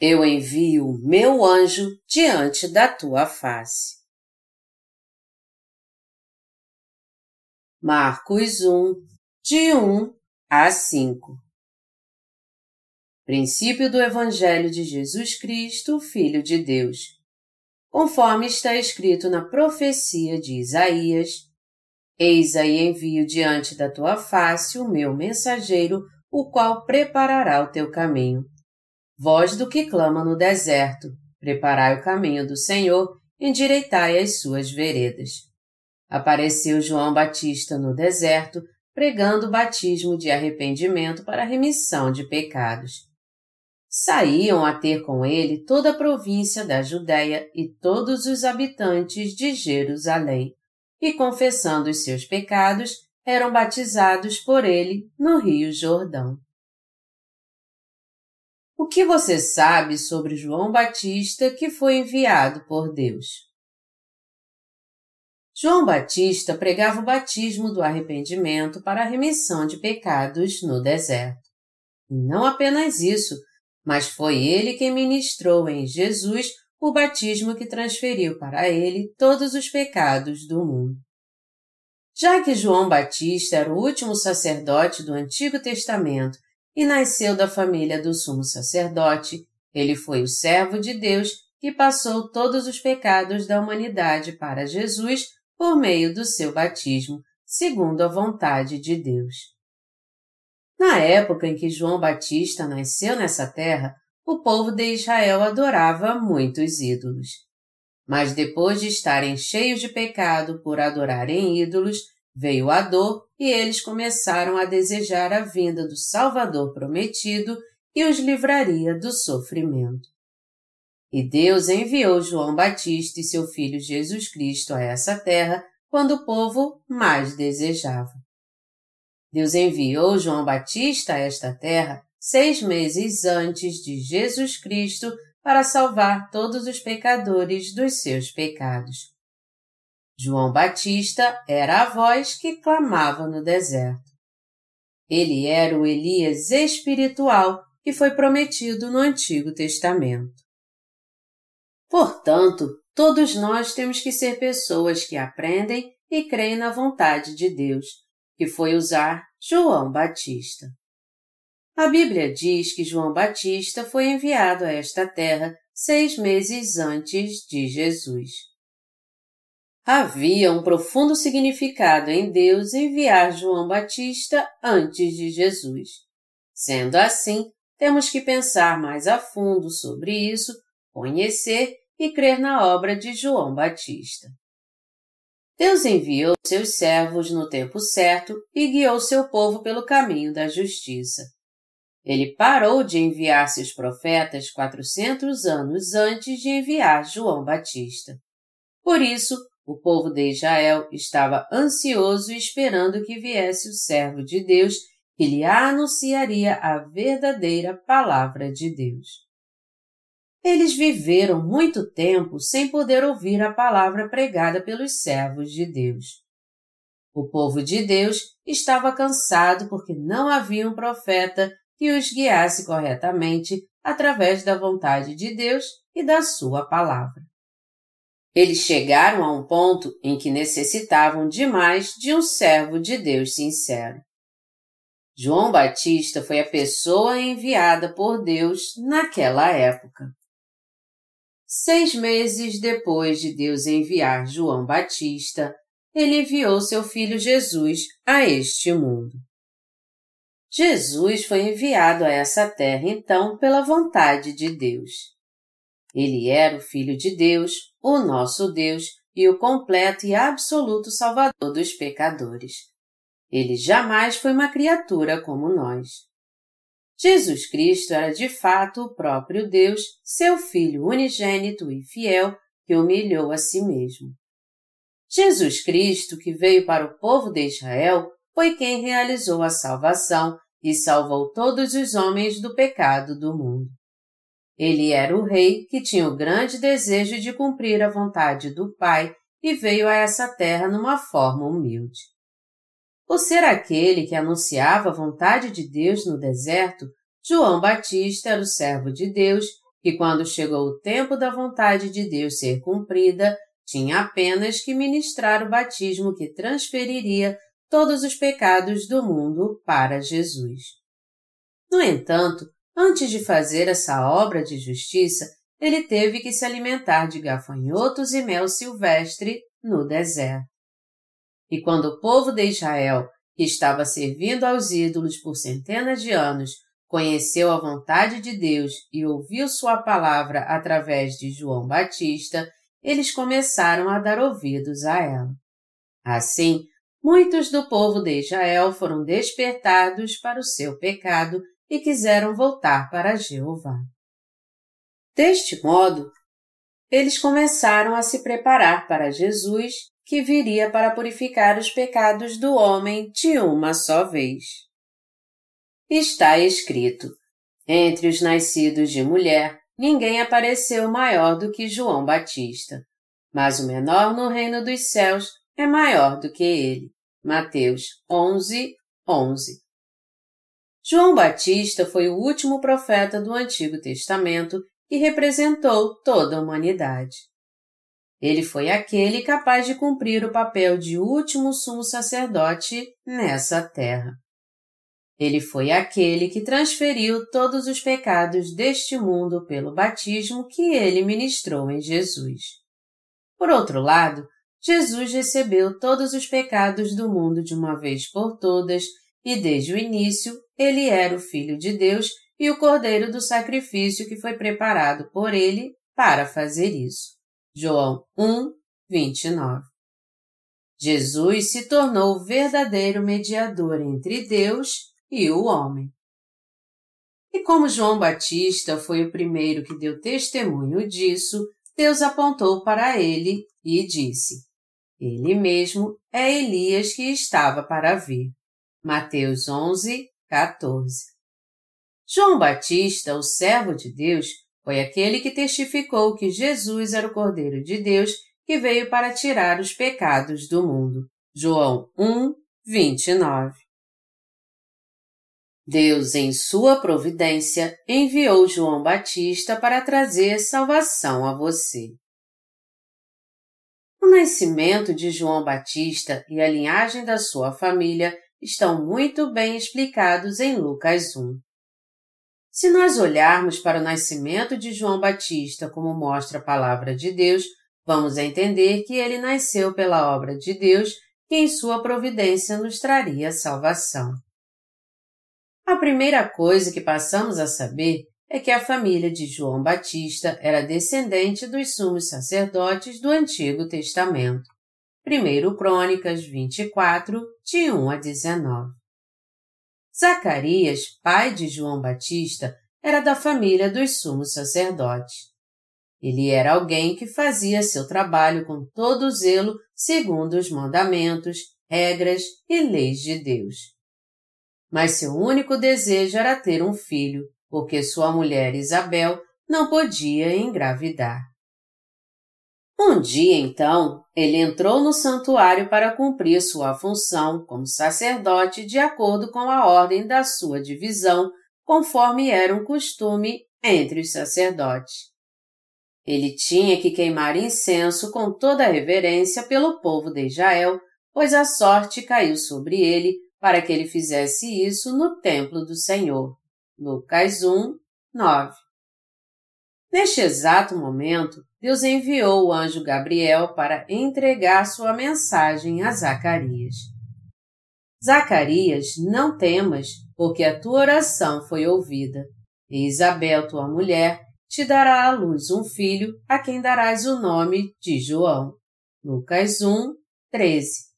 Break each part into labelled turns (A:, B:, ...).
A: eu envio o meu anjo diante da tua face. Marcos 1, de 1 a 5 Princípio do Evangelho de Jesus Cristo, Filho de Deus. Conforme está escrito na profecia de Isaías, Eis aí envio diante da tua face o meu mensageiro, o qual preparará o teu caminho voz do que clama no deserto, preparai o caminho do Senhor, endireitai as suas veredas. Apareceu João Batista no deserto, pregando o batismo de arrependimento para remissão de pecados. Saíam a ter com ele toda a província da Judéia e todos os habitantes de Jerusalém, e confessando os seus pecados, eram batizados por ele no Rio Jordão. O que você sabe sobre João Batista que foi enviado por Deus? João Batista pregava o batismo do arrependimento para a remissão de pecados no deserto. E não apenas isso, mas foi ele quem ministrou em Jesus o batismo que transferiu para ele todos os pecados do mundo. Já que João Batista era o último sacerdote do Antigo Testamento e nasceu da família do sumo sacerdote, ele foi o servo de Deus que passou todos os pecados da humanidade para Jesus por meio do seu batismo, segundo a vontade de Deus. Na época em que João Batista nasceu nessa terra, o povo de Israel adorava muitos ídolos. Mas depois de estarem cheios de pecado por adorarem ídolos, Veio a dor e eles começaram a desejar a vinda do Salvador prometido que os livraria do sofrimento. E Deus enviou João Batista e seu filho Jesus Cristo a essa terra quando o povo mais desejava. Deus enviou João Batista a esta terra seis meses antes de Jesus Cristo para salvar todos os pecadores dos seus pecados. João Batista era a voz que clamava no deserto. Ele era o Elias espiritual que foi prometido no Antigo Testamento. Portanto, todos nós temos que ser pessoas que aprendem e creem na vontade de Deus, que foi usar João Batista. A Bíblia diz que João Batista foi enviado a esta terra seis meses antes de Jesus. Havia um profundo significado em Deus enviar João Batista antes de Jesus. Sendo assim, temos que pensar mais a fundo sobre isso, conhecer e crer na obra de João Batista. Deus enviou seus servos no tempo certo e guiou seu povo pelo caminho da justiça. Ele parou de enviar seus profetas 400 anos antes de enviar João Batista. Por isso, o povo de Israel estava ansioso esperando que viesse o servo de Deus que lhe anunciaria a verdadeira palavra de Deus. Eles viveram muito tempo sem poder ouvir a palavra pregada pelos servos de Deus. O povo de Deus estava cansado porque não havia um profeta que os guiasse corretamente através da vontade de Deus e da sua palavra. Eles chegaram a um ponto em que necessitavam demais de um servo de Deus sincero. João Batista foi a pessoa enviada por Deus naquela época. Seis meses depois de Deus enviar João Batista, ele enviou seu filho Jesus a este mundo. Jesus foi enviado a essa terra então pela vontade de Deus. Ele era o Filho de Deus, o nosso Deus e o completo e absoluto Salvador dos pecadores. Ele jamais foi uma criatura como nós. Jesus Cristo era de fato o próprio Deus, seu Filho unigênito e fiel, que humilhou a si mesmo. Jesus Cristo, que veio para o povo de Israel, foi quem realizou a salvação e salvou todos os homens do pecado do mundo. Ele era o rei que tinha o grande desejo de cumprir a vontade do Pai e veio a essa terra numa forma humilde. Por ser aquele que anunciava a vontade de Deus no deserto, João Batista era o servo de Deus que quando chegou o tempo da vontade de Deus ser cumprida, tinha apenas que ministrar o batismo que transferiria todos os pecados do mundo para Jesus. No entanto, antes de fazer essa obra de justiça, ele teve que se alimentar de gafanhotos e mel silvestre no deserto. E quando o povo de Israel, que estava servindo aos ídolos por centenas de anos, conheceu a vontade de Deus e ouviu sua palavra através de João Batista, eles começaram a dar ouvidos a ela. Assim, muitos do povo de Israel foram despertados para o seu pecado e quiseram voltar para Jeová. Deste modo, eles começaram a se preparar para Jesus, que viria para purificar os pecados do homem de uma só vez. Está escrito: Entre os nascidos de mulher, ninguém apareceu maior do que João Batista, mas o menor no reino dos céus é maior do que ele. Mateus 11, 11. João Batista foi o último profeta do Antigo Testamento que representou toda a humanidade. Ele foi aquele capaz de cumprir o papel de último sumo sacerdote nessa terra. Ele foi aquele que transferiu todos os pecados deste mundo pelo batismo que ele ministrou em Jesus. Por outro lado, Jesus recebeu todos os pecados do mundo de uma vez por todas e desde o início ele era o Filho de Deus e o cordeiro do sacrifício que foi preparado por ele para fazer isso. João 1, 29. Jesus se tornou o verdadeiro mediador entre Deus e o homem. E como João Batista foi o primeiro que deu testemunho disso, Deus apontou para ele e disse: Ele mesmo é Elias que estava para vir. Mateus 11, 14. João Batista, o servo de Deus, foi aquele que testificou que Jesus era o Cordeiro de Deus que veio para tirar os pecados do mundo. João 1, 29. Deus, em sua providência, enviou João Batista para trazer salvação a você. O nascimento de João Batista e a linhagem da sua família estão muito bem explicados em Lucas 1. Se nós olharmos para o nascimento de João Batista como mostra a palavra de Deus, vamos entender que ele nasceu pela obra de Deus que em sua providência nos traria salvação. A primeira coisa que passamos a saber é que a família de João Batista era descendente dos sumos sacerdotes do Antigo Testamento. 1 Crônicas 24, de 1 a 19. Zacarias, pai de João Batista, era da família dos sumos sacerdotes. Ele era alguém que fazia seu trabalho com todo zelo segundo os mandamentos, regras e leis de Deus. Mas seu único desejo era ter um filho, porque sua mulher Isabel não podia engravidar. Um dia, então, ele entrou no santuário para cumprir sua função como sacerdote de acordo com a ordem da sua divisão, conforme era um costume entre os sacerdotes. Ele tinha que queimar incenso com toda a reverência pelo povo de Israel, pois a sorte caiu sobre ele para que ele fizesse isso no templo do Senhor. Lucas 1, 9. Neste exato momento, Deus enviou o anjo Gabriel para entregar sua mensagem a Zacarias. Zacarias, não temas, porque a tua oração foi ouvida. E Isabel, tua mulher, te dará à luz um filho, a quem darás o nome de João. Lucas 1, 13.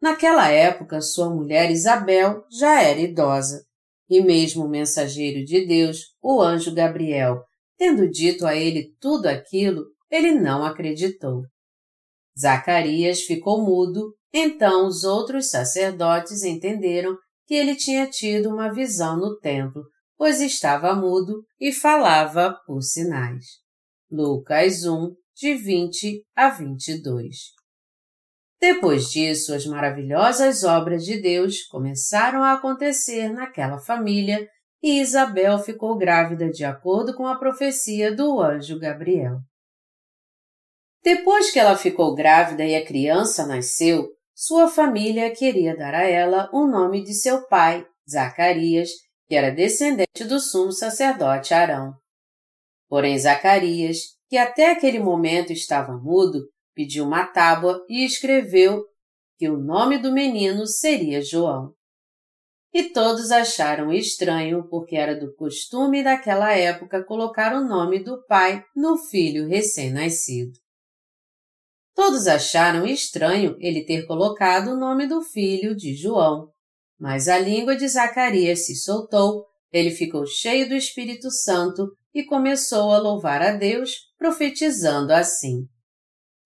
A: Naquela época, sua mulher Isabel já era idosa, e mesmo o mensageiro de Deus, o anjo Gabriel, Tendo dito a ele tudo aquilo, ele não acreditou. Zacarias ficou mudo, então os outros sacerdotes entenderam que ele tinha tido uma visão no templo, pois estava mudo e falava por sinais. Lucas 1, de 20 a 22. Depois disso, as maravilhosas obras de Deus começaram a acontecer naquela família e Isabel ficou grávida de acordo com a profecia do anjo Gabriel. Depois que ela ficou grávida e a criança nasceu, sua família queria dar a ela o nome de seu pai, Zacarias, que era descendente do sumo sacerdote Arão. Porém, Zacarias, que até aquele momento estava mudo, pediu uma tábua e escreveu que o nome do menino seria João. E todos acharam estranho porque era do costume daquela época colocar o nome do pai no filho recém-nascido. Todos acharam estranho ele ter colocado o nome do filho de João, mas a língua de Zacarias se soltou, ele ficou cheio do Espírito Santo e começou a louvar a Deus, profetizando assim: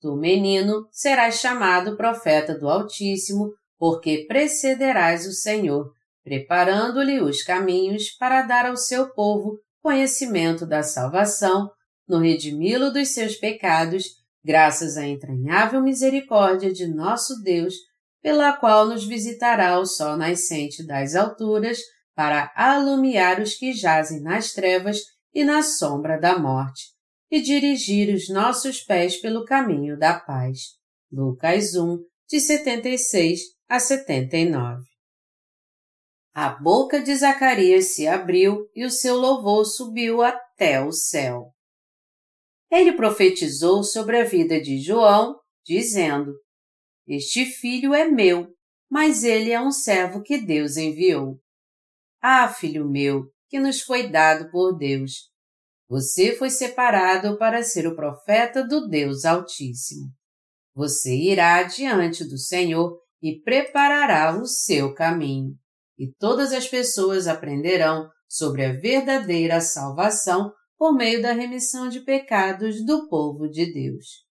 A: Tu, menino, serás chamado profeta do Altíssimo, porque precederás o Senhor, preparando-lhe os caminhos para dar ao seu povo conhecimento da salvação, no redimi-lo dos seus pecados, graças à entranhável misericórdia de nosso Deus, pela qual nos visitará o sol nascente das alturas, para alumiar os que jazem nas trevas e na sombra da morte, e dirigir os nossos pés pelo caminho da paz. Lucas 1, de 76 a 79. A boca de Zacarias se abriu e o seu louvor subiu até o céu. Ele profetizou sobre a vida de João, dizendo: Este filho é meu, mas ele é um servo que Deus enviou. Ah, filho meu, que nos foi dado por Deus. Você foi separado para ser o profeta do Deus Altíssimo. Você irá diante do Senhor e preparará o seu caminho e todas as pessoas aprenderão sobre a verdadeira salvação por meio da remissão de pecados do povo de Deus.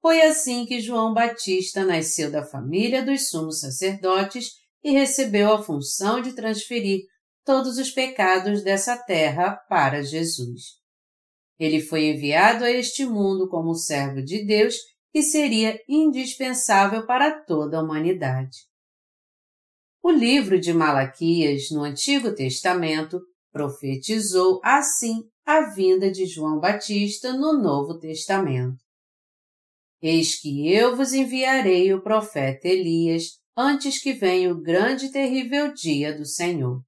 A: Foi assim que João Batista nasceu da família dos sumos sacerdotes e recebeu a função de transferir todos os pecados dessa terra para Jesus. Ele foi enviado a este mundo como servo de Deus que seria indispensável para toda a humanidade. O livro de Malaquias, no Antigo Testamento, profetizou assim a vinda de João Batista no Novo Testamento. Eis que eu vos enviarei o profeta Elias antes que venha o grande e terrível dia do Senhor.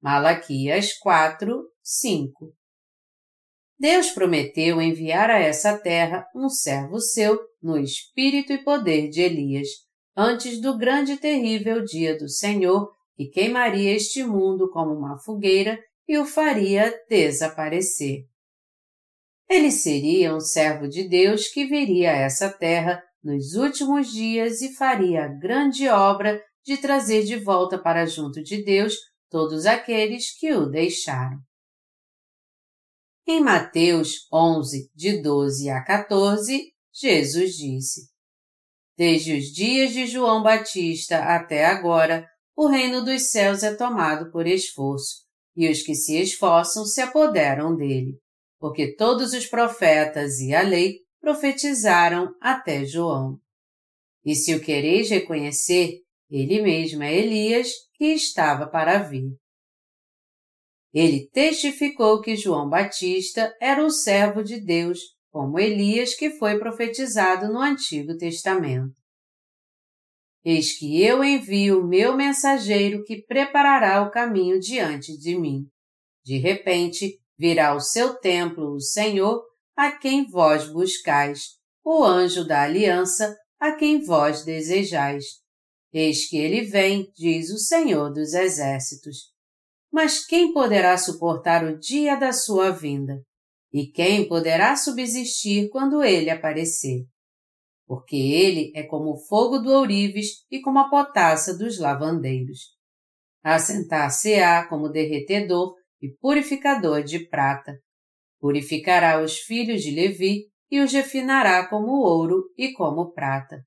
A: Malaquias 4, 5. Deus prometeu enviar a essa terra um servo seu no espírito e poder de Elias, antes do grande e terrível dia do Senhor, que queimaria este mundo como uma fogueira e o faria desaparecer. Ele seria um servo de Deus que viria a essa terra nos últimos dias e faria a grande obra de trazer de volta para junto de Deus todos aqueles que o deixaram. Em Mateus 11, de 12 a 14, Jesus disse: Desde os dias de João Batista até agora, o reino dos céus é tomado por esforço, e os que se esforçam se apoderam dele, porque todos os profetas e a lei profetizaram até João. E se o quereis reconhecer, ele mesmo é Elias que estava para vir. Ele testificou que João Batista era o servo de Deus como Elias que foi profetizado no Antigo Testamento. Eis que eu envio o meu mensageiro que preparará o caminho diante de mim. De repente, virá ao seu templo o Senhor, a quem vós buscais, o anjo da aliança, a quem vós desejais. Eis que ele vem, diz o Senhor dos Exércitos. Mas quem poderá suportar o dia da sua vinda? E quem poderá subsistir quando ele aparecer? Porque ele é como o fogo do ourives e como a potassa dos lavandeiros. Assentar-se-á como derretedor e purificador de prata. Purificará os filhos de Levi e os refinará como ouro e como prata.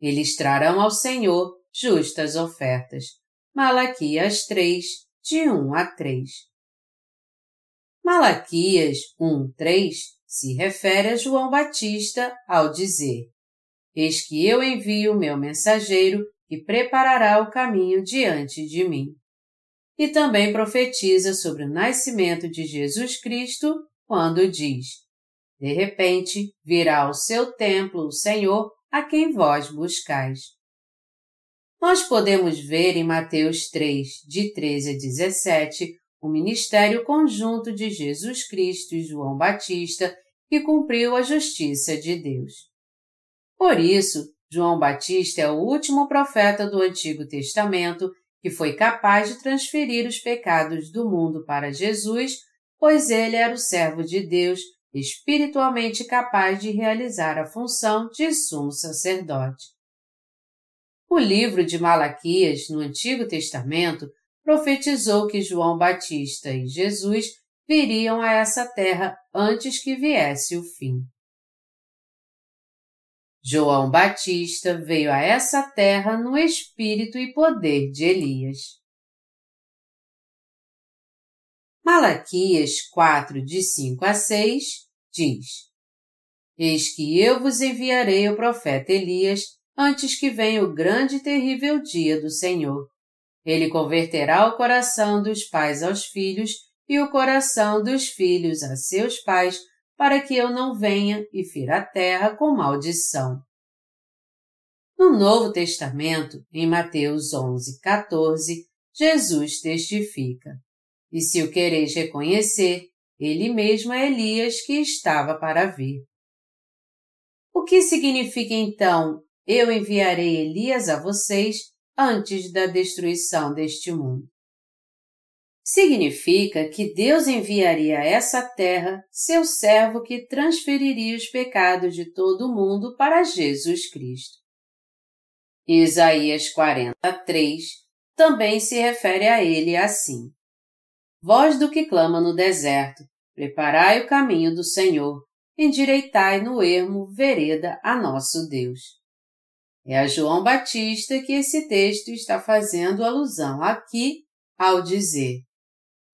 A: Eles trarão ao Senhor justas ofertas. Malaquias 3, de 1 a 3. Malaquias 1:3 se refere a João Batista ao dizer: Eis que eu envio meu mensageiro que preparará o caminho diante de mim. e também profetiza sobre o nascimento de Jesus Cristo quando diz: De repente virá ao seu templo o Senhor a quem vós buscais. Nós podemos ver em Mateus 3, de 13 a 17, o ministério conjunto de Jesus Cristo e João Batista que cumpriu a justiça de Deus. Por isso, João Batista é o último profeta do Antigo Testamento que foi capaz de transferir os pecados do mundo para Jesus, pois ele era o servo de Deus, espiritualmente capaz de realizar a função de sumo sacerdote. O livro de Malaquias, no Antigo Testamento, profetizou que João Batista e Jesus viriam a essa terra antes que viesse o fim. João Batista veio a essa terra no espírito e poder de Elias. Malaquias 4, de 5 a 6, diz: Eis que eu vos enviarei o profeta Elias antes que venha o grande e terrível dia do Senhor. Ele converterá o coração dos pais aos filhos e o coração dos filhos a seus pais, para que eu não venha e fira a terra com maldição. No Novo Testamento, em Mateus 11, 14, Jesus testifica: E se o quereis reconhecer, ele mesmo é Elias que estava para vir. O que significa então, eu enviarei Elias a vocês antes da destruição deste mundo? significa que Deus enviaria a essa terra seu servo que transferiria os pecados de todo o mundo para Jesus Cristo. Isaías 43 também se refere a ele assim: Voz do que clama no deserto, preparai o caminho do Senhor, endireitai no ermo vereda a nosso Deus. É a João Batista que esse texto está fazendo alusão aqui ao dizer: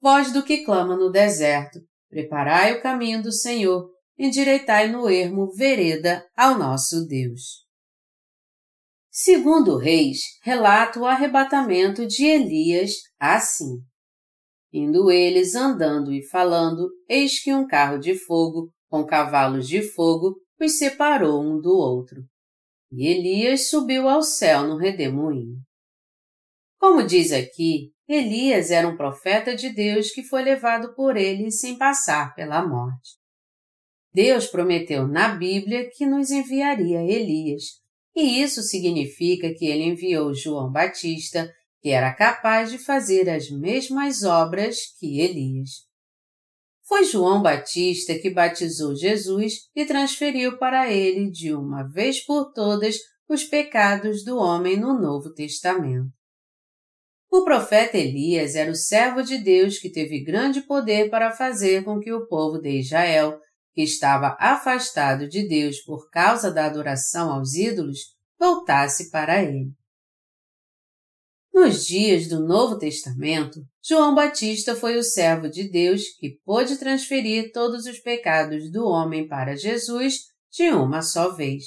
A: voz do que clama no deserto, preparai o caminho do Senhor, endireitai no ermo vereda ao nosso Deus. Segundo Reis, relata o arrebatamento de Elias assim. Indo eles andando e falando, eis que um carro de fogo, com cavalos de fogo, os separou um do outro. E Elias subiu ao céu no redemoinho. Como diz aqui, Elias era um profeta de Deus que foi levado por ele sem passar pela morte. Deus prometeu na Bíblia que nos enviaria Elias, e isso significa que ele enviou João Batista, que era capaz de fazer as mesmas obras que Elias. Foi João Batista que batizou Jesus e transferiu para ele de uma vez por todas os pecados do homem no Novo Testamento. O profeta Elias era o servo de Deus que teve grande poder para fazer com que o povo de Israel, que estava afastado de Deus por causa da adoração aos ídolos, voltasse para ele. Nos dias do Novo Testamento, João Batista foi o servo de Deus que pôde transferir todos os pecados do homem para Jesus de uma só vez.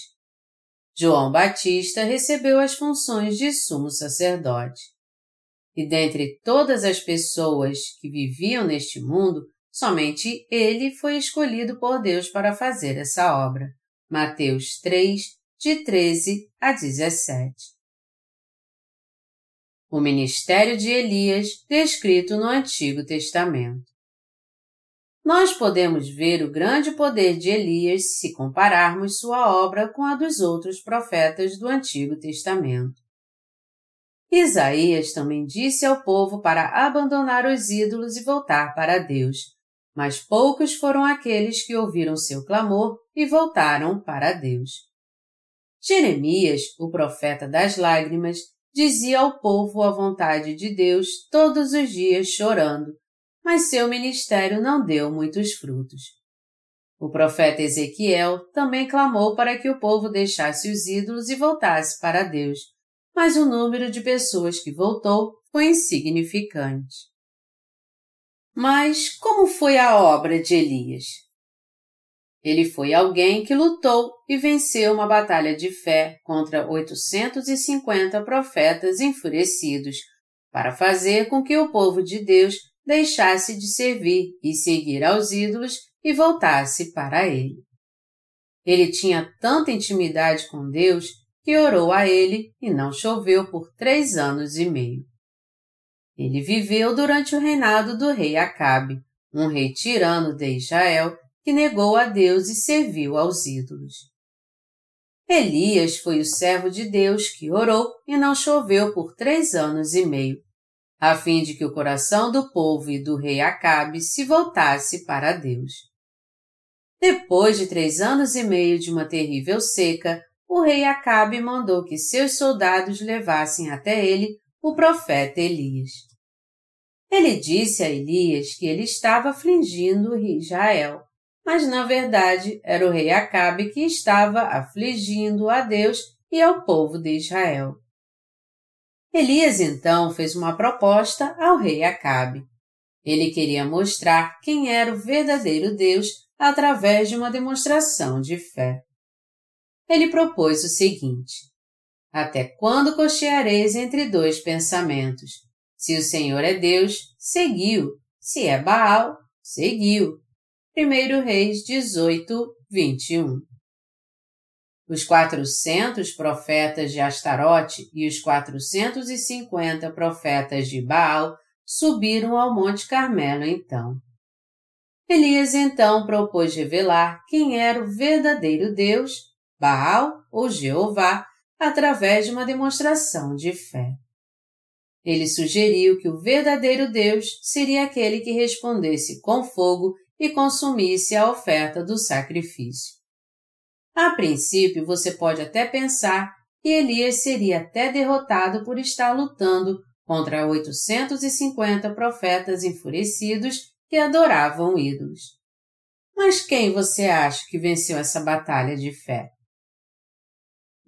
A: João Batista recebeu as funções de sumo sacerdote. E dentre todas as pessoas que viviam neste mundo, somente ele foi escolhido por Deus para fazer essa obra. Mateus 3, de 13 a 17. O ministério de Elias, descrito no Antigo Testamento. Nós podemos ver o grande poder de Elias se compararmos sua obra com a dos outros profetas do Antigo Testamento. Isaías também disse ao povo para abandonar os ídolos e voltar para Deus, mas poucos foram aqueles que ouviram seu clamor e voltaram para Deus. Jeremias, o profeta das lágrimas, dizia ao povo a vontade de Deus todos os dias chorando, mas seu ministério não deu muitos frutos. O profeta Ezequiel também clamou para que o povo deixasse os ídolos e voltasse para Deus, mas o número de pessoas que voltou foi insignificante. Mas como foi a obra de Elias? Ele foi alguém que lutou e venceu uma batalha de fé contra 850 profetas enfurecidos, para fazer com que o povo de Deus deixasse de servir e seguir aos ídolos e voltasse para ele. Ele tinha tanta intimidade com Deus que orou a ele e não choveu por três anos e meio. Ele viveu durante o reinado do rei Acabe, um rei tirano de Israel que negou a Deus e serviu aos ídolos. Elias foi o servo de Deus que orou e não choveu por três anos e meio, a fim de que o coração do povo e do rei Acabe se voltasse para Deus. Depois de três anos e meio de uma terrível seca, o rei Acabe mandou que seus soldados levassem até ele o profeta Elias. Ele disse a Elias que ele estava afligindo Israel, mas na verdade era o rei Acabe que estava afligindo a Deus e ao povo de Israel. Elias então fez uma proposta ao rei Acabe. Ele queria mostrar quem era o verdadeiro Deus através de uma demonstração de fé. Ele propôs o seguinte: Até quando cocheareis entre dois pensamentos? Se o Senhor é Deus, seguiu. Se é Baal, seguiu. 1 Reis 18, 21. Os quatrocentos profetas de Astarote e os quatrocentos e cinquenta profetas de Baal subiram ao Monte Carmelo então. Elias então propôs revelar quem era o verdadeiro Deus, Baal ou Jeová, através de uma demonstração de fé. Ele sugeriu que o verdadeiro Deus seria aquele que respondesse com fogo e consumisse a oferta do sacrifício. A princípio, você pode até pensar que Elias seria até derrotado por estar lutando contra 850 profetas enfurecidos que adoravam ídolos. Mas quem você acha que venceu essa batalha de fé?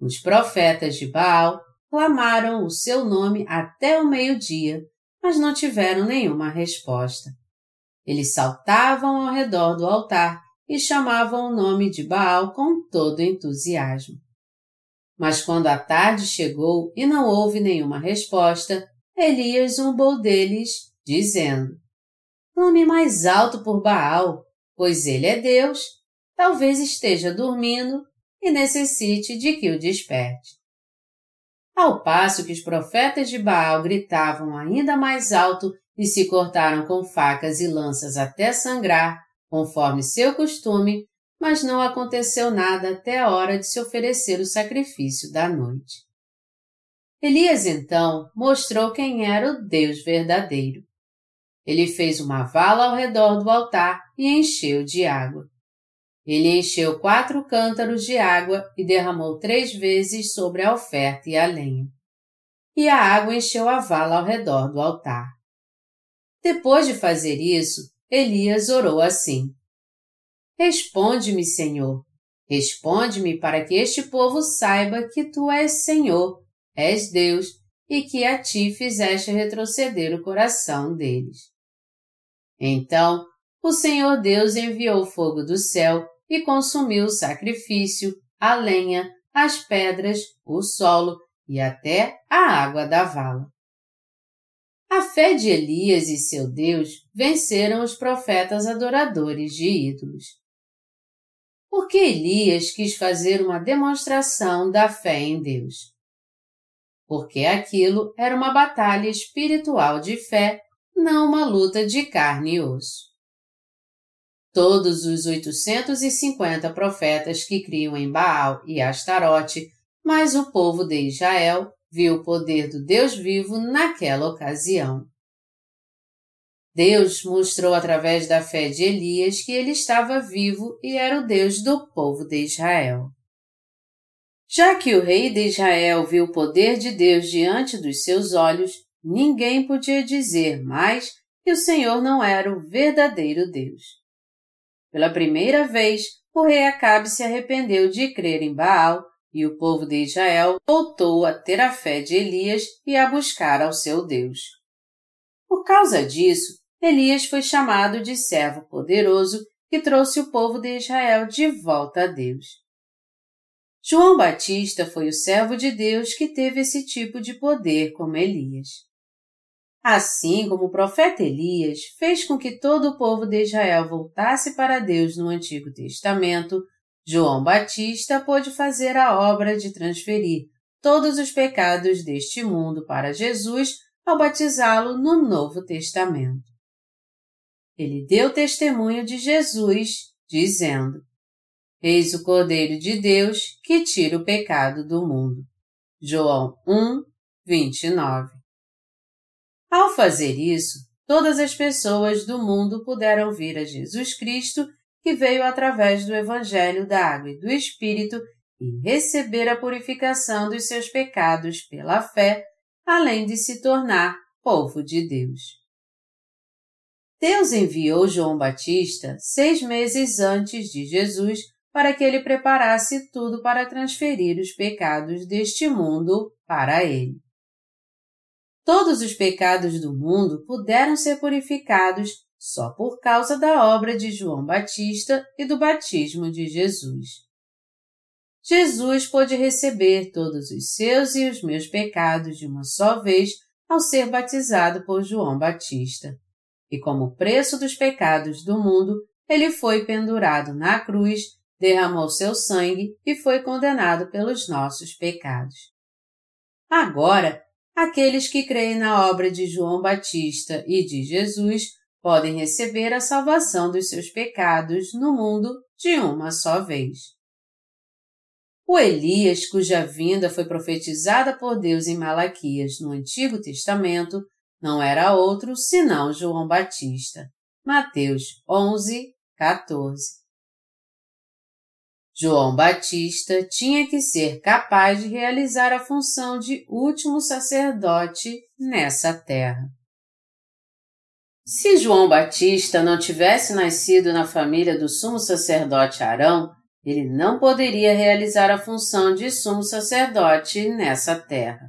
A: Os profetas de Baal clamaram o seu nome até o meio-dia, mas não tiveram nenhuma resposta. Eles saltavam ao redor do altar e chamavam o nome de Baal com todo entusiasmo. Mas quando a tarde chegou e não houve nenhuma resposta, Elias zumbou deles, dizendo: Nome mais alto por Baal, pois ele é Deus, talvez esteja dormindo e necessite de que o desperte. Ao passo que os profetas de Baal gritavam ainda mais alto e se cortaram com facas e lanças até sangrar, conforme seu costume, mas não aconteceu nada até a hora de se oferecer o sacrifício da noite. Elias então mostrou quem era o Deus verdadeiro. Ele fez uma vala ao redor do altar e encheu de água. Ele encheu quatro cântaros de água e derramou três vezes sobre a oferta e a lenha. E a água encheu a vala ao redor do altar. Depois de fazer isso, Elias orou assim: Responde-me, Senhor. Responde-me para que este povo saiba que tu és Senhor, és Deus, e que a ti fizeste retroceder o coração deles. Então, o Senhor Deus enviou fogo do céu e consumiu o sacrifício, a lenha, as pedras, o solo e até a água da vala. A fé de Elias e seu Deus venceram os profetas adoradores de ídolos. Porque Elias quis fazer uma demonstração da fé em Deus. Porque aquilo era uma batalha espiritual de fé, não uma luta de carne e osso. Todos os 850 profetas que criam em Baal e Astarote, mais o povo de Israel, viu o poder do Deus vivo naquela ocasião. Deus mostrou através da fé de Elias que ele estava vivo e era o Deus do povo de Israel. Já que o rei de Israel viu o poder de Deus diante dos seus olhos, ninguém podia dizer mais que o Senhor não era o verdadeiro Deus. Pela primeira vez, o rei Acabe se arrependeu de crer em Baal e o povo de Israel voltou a ter a fé de Elias e a buscar ao seu Deus. Por causa disso, Elias foi chamado de servo poderoso que trouxe o povo de Israel de volta a Deus. João Batista foi o servo de Deus que teve esse tipo de poder como Elias. Assim como o profeta Elias fez com que todo o povo de Israel voltasse para Deus no Antigo Testamento, João Batista pôde fazer a obra de transferir todos os pecados deste mundo para Jesus ao batizá-lo no Novo Testamento. Ele deu testemunho de Jesus, dizendo: Eis o Cordeiro de Deus que tira o pecado do mundo. João 1, 29. Ao fazer isso, todas as pessoas do mundo puderam vir a Jesus Cristo, que veio através do Evangelho da Água e do Espírito, e receber a purificação dos seus pecados pela fé, além de se tornar povo de Deus. Deus enviou João Batista seis meses antes de Jesus para que ele preparasse tudo para transferir os pecados deste mundo para ele. Todos os pecados do mundo puderam ser purificados só por causa da obra de João Batista e do batismo de Jesus. Jesus pôde receber todos os seus e os meus pecados de uma só vez ao ser batizado por João Batista. E como preço dos pecados do mundo, ele foi pendurado na cruz, derramou seu sangue e foi condenado pelos nossos pecados. Agora, aqueles que creem na obra de João Batista e de Jesus podem receber a salvação dos seus pecados no mundo de uma só vez. O Elias, cuja vinda foi profetizada por Deus em Malaquias no Antigo Testamento, não era outro senão João Batista. Mateus 11, 14. João Batista tinha que ser capaz de realizar a função de último sacerdote nessa terra. Se João Batista não tivesse nascido na família do sumo sacerdote Arão, ele não poderia realizar a função de sumo sacerdote nessa terra.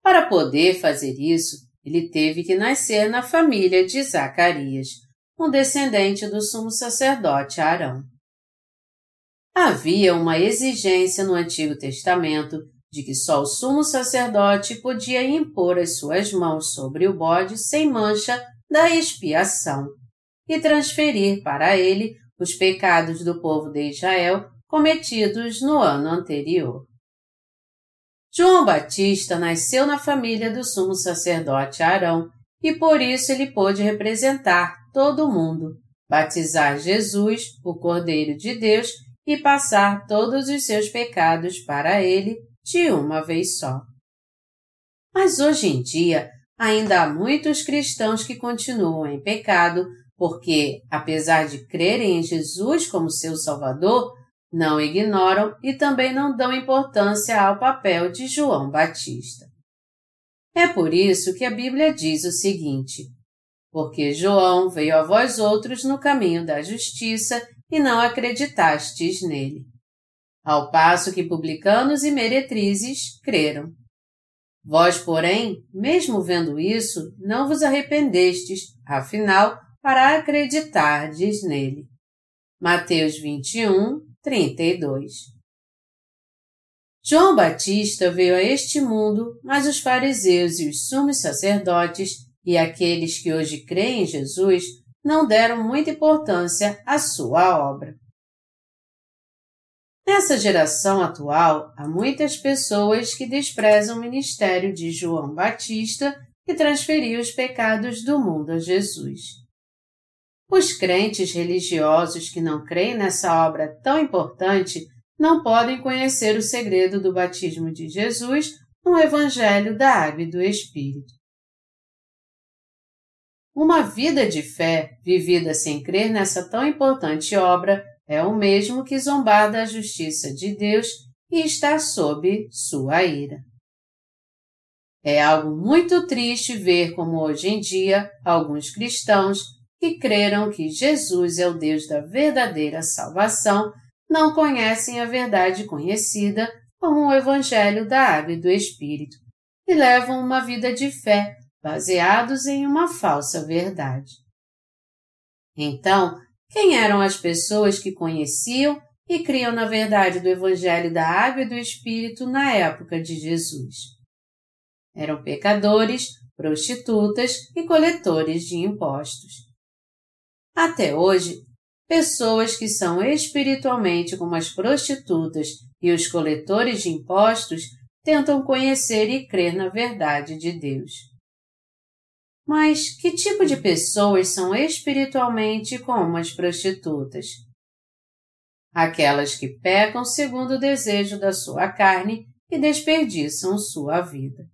A: Para poder fazer isso, ele teve que nascer na família de Zacarias, um descendente do sumo sacerdote Arão. Havia uma exigência no Antigo Testamento de que só o sumo sacerdote podia impor as suas mãos sobre o bode sem mancha da expiação e transferir para ele os pecados do povo de Israel cometidos no ano anterior. João Batista nasceu na família do sumo sacerdote Arão e por isso ele pôde representar todo o mundo, batizar Jesus, o Cordeiro de Deus, e passar todos os seus pecados para ele de uma vez só. Mas hoje em dia, ainda há muitos cristãos que continuam em pecado porque, apesar de crerem em Jesus como seu Salvador, não ignoram e também não dão importância ao papel de João Batista. É por isso que a Bíblia diz o seguinte: Porque João veio a vós outros no caminho da justiça e não acreditastes nele. Ao passo que publicanos e meretrizes creram. Vós, porém, mesmo vendo isso, não vos arrependestes, afinal, para acreditardes nele. Mateus 21, 32 João Batista veio a este mundo, mas os fariseus e os sumos sacerdotes e aqueles que hoje creem em Jesus não deram muita importância à sua obra. Nessa geração atual, há muitas pessoas que desprezam o ministério de João Batista e transferiu os pecados do mundo a Jesus. Os crentes religiosos que não creem nessa obra tão importante não podem conhecer o segredo do batismo de Jesus no Evangelho da Água e do Espírito. Uma vida de fé vivida sem crer nessa tão importante obra é o mesmo que zombar da justiça de Deus e estar sob sua ira. É algo muito triste ver como hoje em dia alguns cristãos que creram que Jesus é o Deus da verdadeira salvação não conhecem a verdade conhecida como o Evangelho da Água e do Espírito e levam uma vida de fé baseados em uma falsa verdade. Então, quem eram as pessoas que conheciam e criam na verdade do Evangelho da Água e do Espírito na época de Jesus? Eram pecadores, prostitutas e coletores de impostos. Até hoje, pessoas que são espiritualmente como as prostitutas e os coletores de impostos tentam conhecer e crer na verdade de Deus. Mas que tipo de pessoas são espiritualmente como as prostitutas? Aquelas que pecam segundo o desejo da sua carne e desperdiçam sua vida.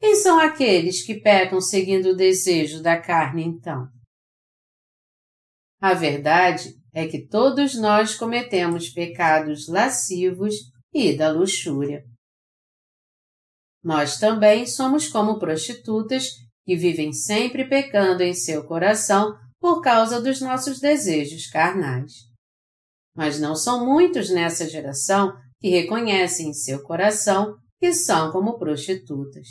A: Quem são aqueles que pecam seguindo o desejo da carne, então? A verdade é que todos nós cometemos pecados lascivos e da luxúria. Nós também somos como prostitutas que vivem sempre pecando em seu coração por causa dos nossos desejos carnais. Mas não são muitos nessa geração que reconhecem em seu coração que são como prostitutas.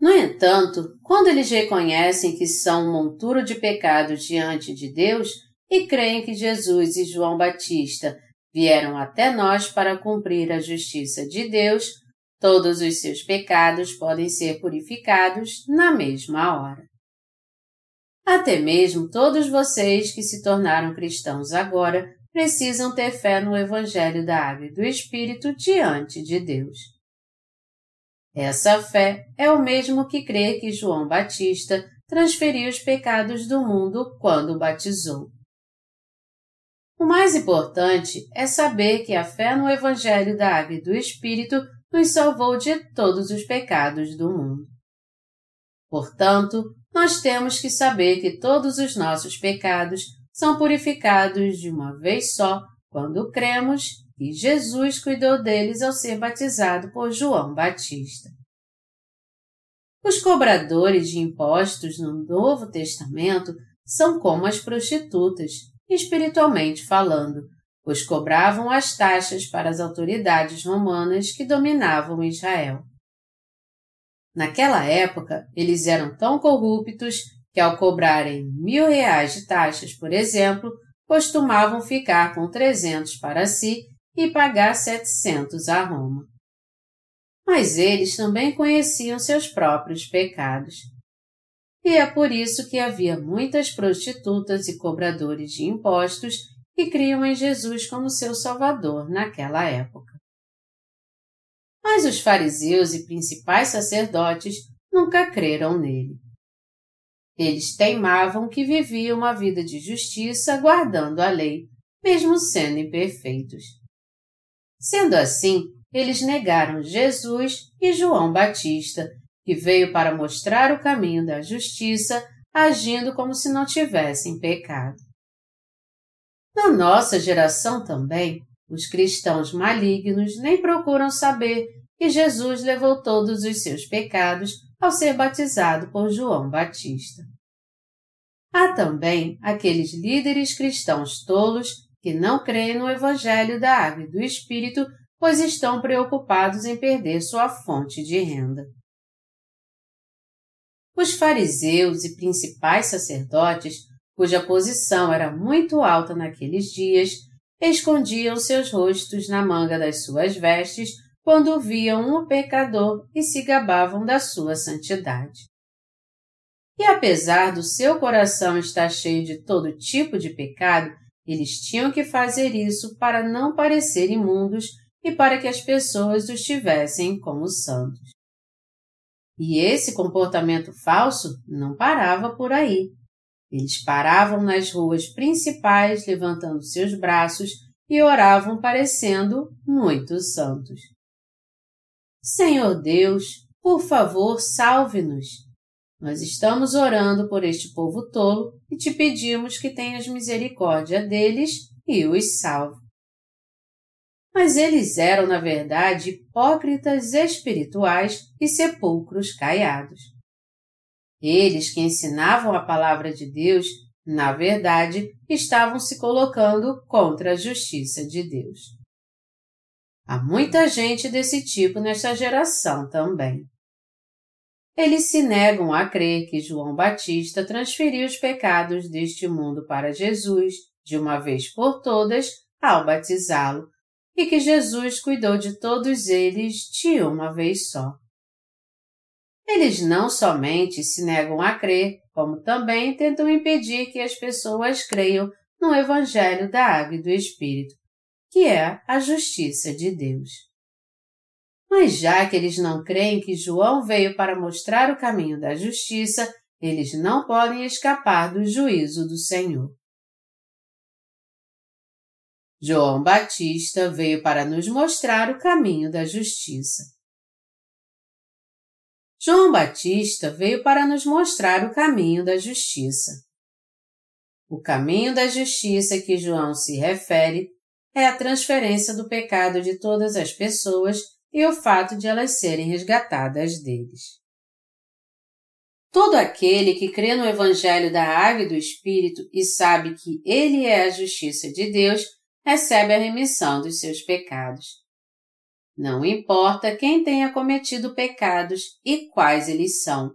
A: No entanto, quando eles reconhecem que são um monturo de pecados diante de Deus e creem que Jesus e João Batista vieram até nós para cumprir a justiça de Deus, todos os seus pecados podem ser purificados na mesma hora. Até mesmo todos vocês que se tornaram cristãos agora precisam ter fé no Evangelho da Água e do Espírito diante de Deus. Essa fé é o mesmo que crê que João Batista transferiu os pecados do mundo quando batizou. O mais importante é saber que a fé no Evangelho da Água e do Espírito nos salvou de todos os pecados do mundo. Portanto, nós temos que saber que todos os nossos pecados são purificados de uma vez só quando cremos e Jesus cuidou deles ao ser batizado por João Batista. Os cobradores de impostos no Novo Testamento são como as prostitutas, espiritualmente falando, pois cobravam as taxas para as autoridades romanas que dominavam Israel. Naquela época, eles eram tão corruptos que, ao cobrarem mil reais de taxas, por exemplo, costumavam ficar com trezentos para si e pagar setecentos a Roma. Mas eles também conheciam seus próprios pecados. E é por isso que havia muitas prostitutas e cobradores de impostos que criam em Jesus como seu Salvador naquela época. Mas os fariseus e principais sacerdotes nunca creram nele. Eles teimavam que viviam uma vida de justiça guardando a lei, mesmo sendo imperfeitos. Sendo assim, eles negaram Jesus e João Batista, que veio para mostrar o caminho da justiça, agindo como se não tivessem pecado. Na nossa geração também, os cristãos malignos nem procuram saber que Jesus levou todos os seus pecados ao ser batizado por João Batista. Há também aqueles líderes cristãos tolos que não creem no Evangelho da Água e do Espírito, pois estão preocupados em perder sua fonte de renda. Os fariseus e principais sacerdotes, cuja posição era muito alta naqueles dias, escondiam seus rostos na manga das suas vestes quando viam um pecador e se gabavam da sua santidade. E apesar do seu coração estar cheio de todo tipo de pecado, eles tinham que fazer isso para não parecer imundos e para que as pessoas os tivessem como santos. E esse comportamento falso não parava por aí. Eles paravam nas ruas principais levantando seus braços e oravam parecendo muito santos. Senhor Deus, por favor, salve-nos. Nós estamos orando por este povo tolo e te pedimos que tenhas misericórdia deles e os salve. Mas eles eram, na verdade, hipócritas espirituais e sepulcros caiados. Eles que ensinavam a palavra de Deus, na verdade, estavam se colocando contra a justiça de Deus. Há muita gente desse tipo nesta geração também. Eles se negam a crer que João Batista transferiu os pecados deste mundo para Jesus, de uma vez por todas, ao batizá-lo, e que Jesus cuidou de todos eles de uma vez só. Eles não somente se negam a crer, como também tentam impedir que as pessoas creiam no Evangelho da Água e do Espírito, que é a justiça de Deus. Mas já que eles não creem que João veio para mostrar o caminho da justiça, eles não podem escapar do juízo do Senhor. João Batista veio para nos mostrar o caminho da justiça. João Batista veio para nos mostrar o caminho da justiça. O caminho da justiça que João se refere é a transferência do pecado de todas as pessoas e o fato de elas serem resgatadas deles. Todo aquele que crê no Evangelho da Água e do Espírito e sabe que ele é a justiça de Deus, recebe a remissão dos seus pecados. Não importa quem tenha cometido pecados e quais eles são,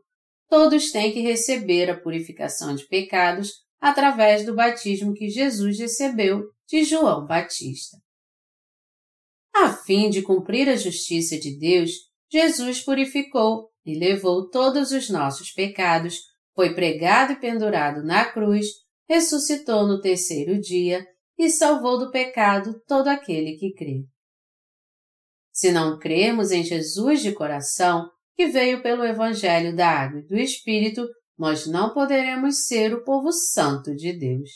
A: todos têm que receber a purificação de pecados através do batismo que Jesus recebeu de João Batista. A fim de cumprir a justiça de Deus, Jesus purificou e levou todos os nossos pecados, foi pregado e pendurado na cruz, ressuscitou no terceiro dia e salvou do pecado todo aquele que crê. Se não crermos em Jesus de coração, que veio pelo Evangelho da Água e do Espírito, nós não poderemos ser o povo santo de Deus.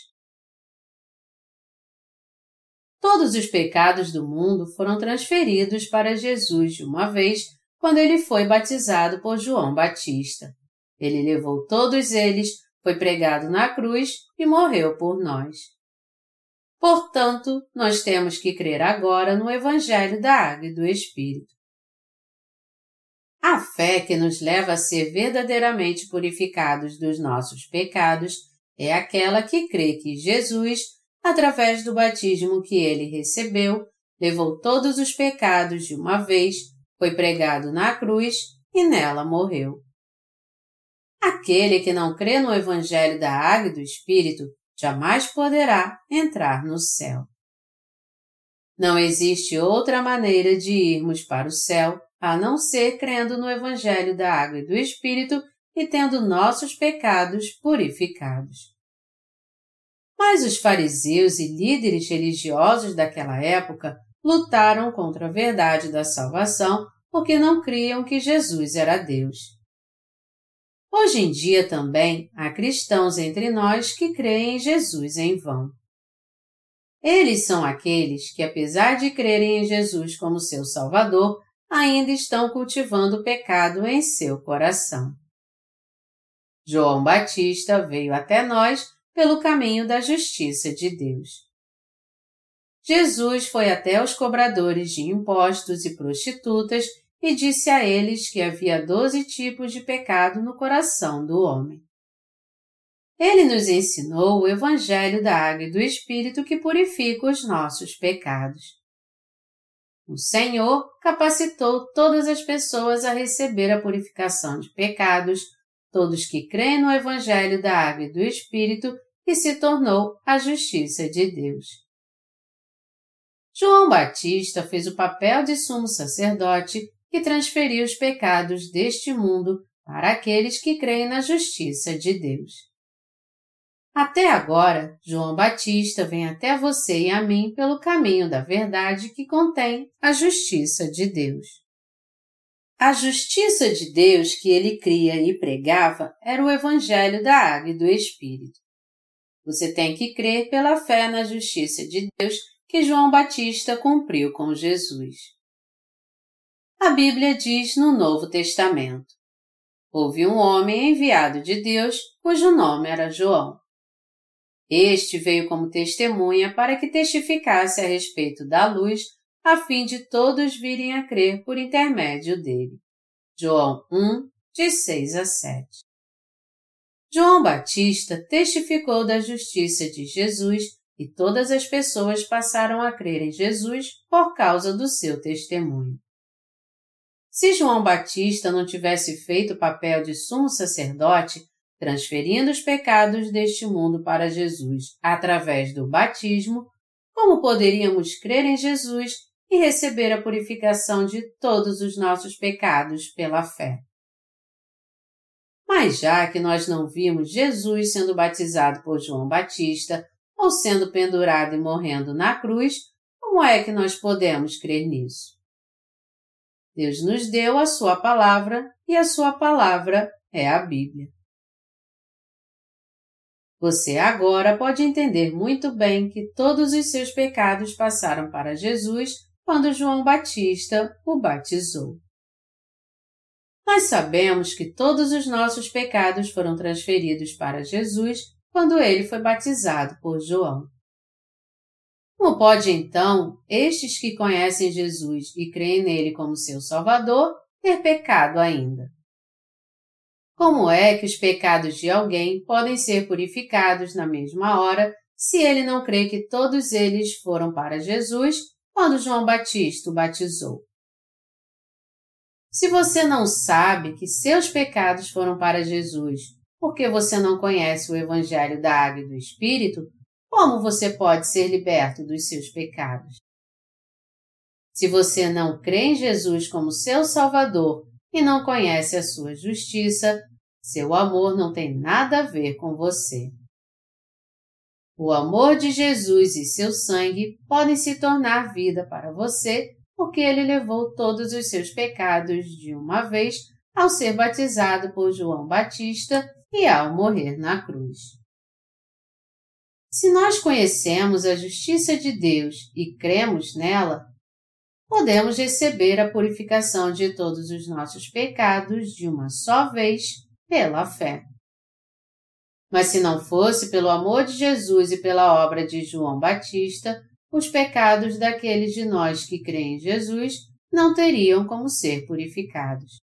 A: Todos os pecados do mundo foram transferidos para Jesus de uma vez quando ele foi batizado por João Batista. Ele levou todos eles, foi pregado na cruz e morreu por nós. Portanto, nós temos que crer agora no Evangelho da Água e do Espírito. A fé que nos leva a ser verdadeiramente purificados dos nossos pecados é aquela que crê que Jesus, através do batismo que ele recebeu, levou todos os pecados de uma vez, foi pregado na cruz e nela morreu. Aquele que não crê no Evangelho da Água e do Espírito jamais poderá entrar no céu. Não existe outra maneira de irmos para o céu a não ser crendo no Evangelho da Água e do Espírito e tendo nossos pecados purificados. Mas os fariseus e líderes religiosos daquela época lutaram contra a verdade da salvação porque não criam que Jesus era Deus. Hoje em dia também há cristãos entre nós que creem em Jesus em vão. Eles são aqueles que, apesar de crerem em Jesus como seu Salvador, ainda estão cultivando o pecado em seu coração. João Batista veio até nós pelo caminho da justiça de Deus. Jesus foi até os cobradores de impostos e prostitutas e disse a eles que havia doze tipos de pecado no coração do homem. Ele nos ensinou o Evangelho da Água e do Espírito que purifica os nossos pecados. O Senhor capacitou todas as pessoas a receber a purificação de pecados, todos que creem no Evangelho da Água e do Espírito, e se tornou a justiça de Deus. João Batista fez o papel de sumo sacerdote que transferiu os pecados deste mundo para aqueles que creem na justiça de Deus. Até agora, João Batista vem até você e a mim pelo caminho da verdade que contém a justiça de Deus. A justiça de Deus que ele cria e pregava era o Evangelho da Água e do Espírito. Você tem que crer pela fé na justiça de Deus que João Batista cumpriu com Jesus a Bíblia diz no Novo Testamento. Houve um homem enviado de Deus, cujo nome era João. Este veio como testemunha para que testificasse a respeito da luz, a fim de todos virem a crer por intermédio dele. João 1, de 6 a 7. João Batista testificou da justiça de Jesus e todas as pessoas passaram a crer em Jesus por causa do seu testemunho. Se João Batista não tivesse feito o papel de sumo sacerdote, transferindo os pecados deste mundo para Jesus através do batismo, como poderíamos crer em Jesus e receber a purificação de todos os nossos pecados pela fé? Mas já que nós não vimos Jesus sendo batizado por João Batista ou sendo pendurado e morrendo na cruz, como é que nós podemos crer nisso? Deus nos deu a Sua palavra e a Sua palavra é a Bíblia. Você agora pode entender muito bem que todos os seus pecados passaram para Jesus quando João Batista o batizou. Nós sabemos que todos os nossos pecados foram transferidos para Jesus quando ele foi batizado por João. Como pode então estes que conhecem Jesus e creem nele como seu Salvador ter pecado ainda? Como é que os pecados de alguém podem ser purificados na mesma hora se ele não crê que todos eles foram para Jesus quando João Batista o batizou? Se você não sabe que seus pecados foram para Jesus porque você não conhece o Evangelho da Água e do Espírito, como você pode ser liberto dos seus pecados? Se você não crê em Jesus como seu Salvador e não conhece a sua justiça, seu amor não tem nada a ver com você. O amor de Jesus e seu sangue podem se tornar vida para você porque ele levou todos os seus pecados de uma vez ao ser batizado por João Batista e ao morrer na cruz. Se nós conhecemos a justiça de Deus e cremos nela, podemos receber a purificação de todos os nossos pecados de uma só vez pela fé. Mas se não fosse pelo amor de Jesus e pela obra de João Batista, os pecados daqueles de nós que creem em Jesus não teriam como ser purificados.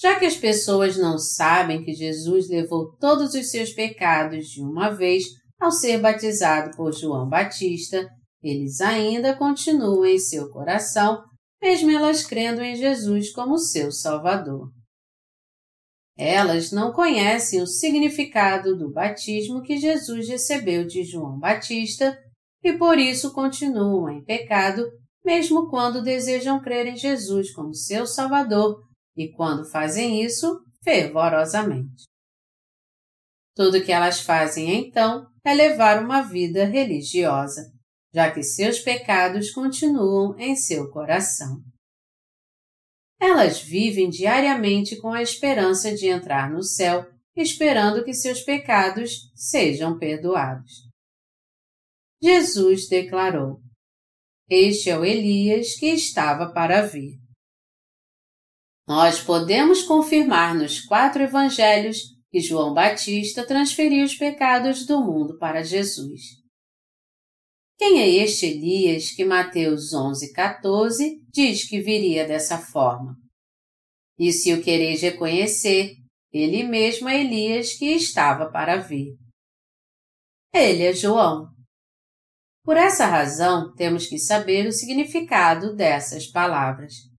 A: Já que as pessoas não sabem que Jesus levou todos os seus pecados de uma vez ao ser batizado por João Batista, eles ainda continuam em seu coração, mesmo elas crendo em Jesus como seu Salvador. Elas não conhecem o significado do batismo que Jesus recebeu de João Batista e por isso continuam em pecado, mesmo quando desejam crer em Jesus como seu Salvador e quando fazem isso fervorosamente. Tudo que elas fazem então é levar uma vida religiosa, já que seus pecados continuam em seu coração. Elas vivem diariamente com a esperança de entrar no céu, esperando que seus pecados sejam perdoados. Jesus declarou: Este é o Elias que estava para vir. Nós podemos confirmar nos quatro evangelhos que João Batista transferiu os pecados do mundo para Jesus. Quem é este Elias que Mateus 11, 14 diz que viria dessa forma? E se o quereis reconhecer, ele mesmo é Elias que estava para vir. Ele é João. Por essa razão, temos que saber o significado dessas palavras.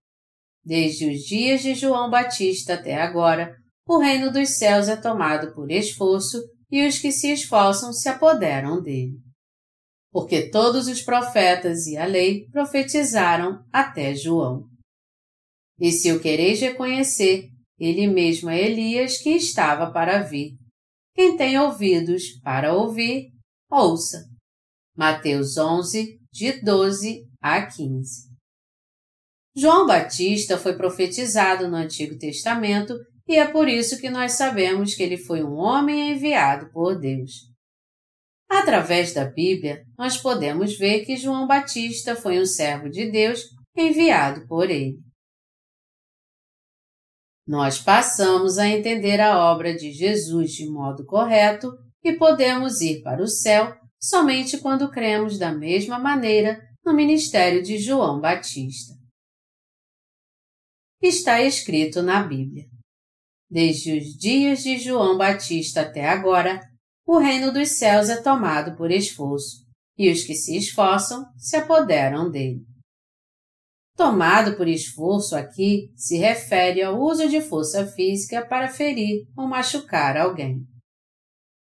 A: Desde os dias de João Batista até agora, o reino dos céus é tomado por esforço e os que se esforçam se apoderam dele porque todos os profetas e a lei profetizaram até João. E se o quereis reconhecer, ele mesmo é Elias que estava para vir. Quem tem ouvidos para ouvir, ouça. Mateus 11, de 12 a 15. João Batista foi profetizado no Antigo Testamento e é por isso que nós sabemos que ele foi um homem enviado por Deus. Através da Bíblia, nós podemos ver que João Batista foi um servo de Deus enviado por ele. Nós passamos a entender a obra de Jesus de modo correto e podemos ir para o céu somente quando cremos da mesma maneira no ministério de João Batista. Está escrito na Bíblia. Desde os dias de João Batista até agora, o reino dos céus é tomado por esforço, e os que se esforçam se apoderam dele. Tomado por esforço aqui se refere ao uso de força física para ferir ou machucar alguém.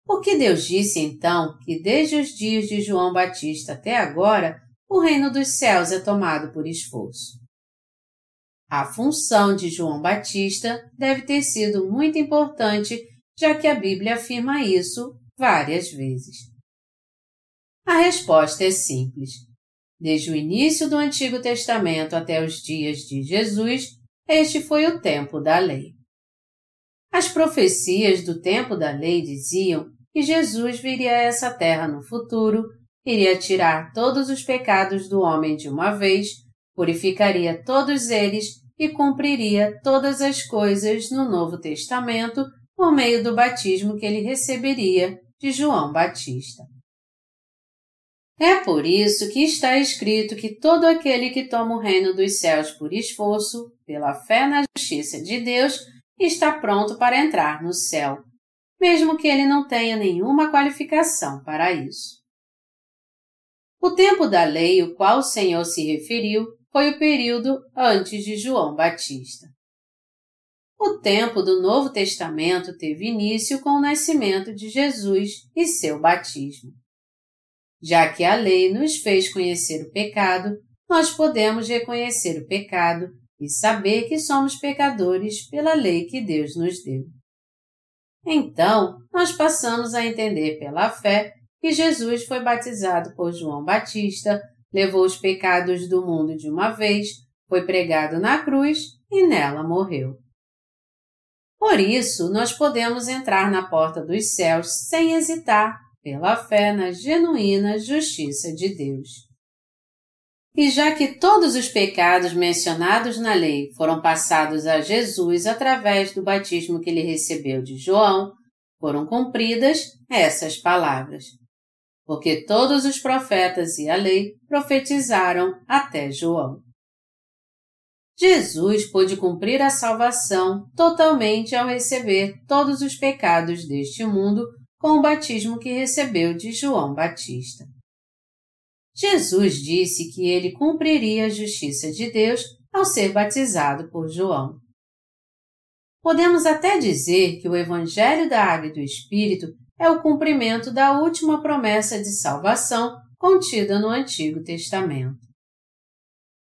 A: Por que Deus disse então que desde os dias de João Batista até agora o reino dos céus é tomado por esforço? A função de João Batista deve ter sido muito importante, já que a Bíblia afirma isso várias vezes. A resposta é simples. Desde o início do Antigo Testamento até os dias de Jesus, este foi o tempo da lei. As profecias do tempo da lei diziam que Jesus viria a essa terra no futuro, iria tirar todos os pecados do homem de uma vez, purificaria todos eles e cumpriria todas as coisas no Novo Testamento por meio do batismo que ele receberia de João Batista. É por isso que está escrito que todo aquele que toma o reino dos céus por esforço, pela fé na justiça de Deus, está pronto para entrar no céu, mesmo que ele não tenha nenhuma qualificação para isso. O tempo da lei, o qual o Senhor se referiu, foi o período antes de João Batista. O tempo do Novo Testamento teve início com o nascimento de Jesus e seu batismo. Já que a lei nos fez conhecer o pecado, nós podemos reconhecer o pecado e saber que somos pecadores pela lei que Deus nos deu. Então, nós passamos a entender pela fé que Jesus foi batizado por João Batista, levou os pecados do mundo de uma vez, foi pregado na cruz e nela morreu. Por isso, nós podemos entrar na porta dos céus sem hesitar pela fé na genuína justiça de Deus. E já que todos os pecados mencionados na lei foram passados a Jesus através do batismo que ele recebeu de João, foram cumpridas essas palavras. Porque todos os profetas e a lei profetizaram até João. Jesus pôde cumprir a salvação totalmente ao receber todos os pecados deste mundo com o batismo que recebeu de João Batista. Jesus disse que ele cumpriria a justiça de Deus ao ser batizado por João. Podemos até dizer que o Evangelho da Água e do Espírito é o cumprimento da última promessa de salvação contida no Antigo Testamento.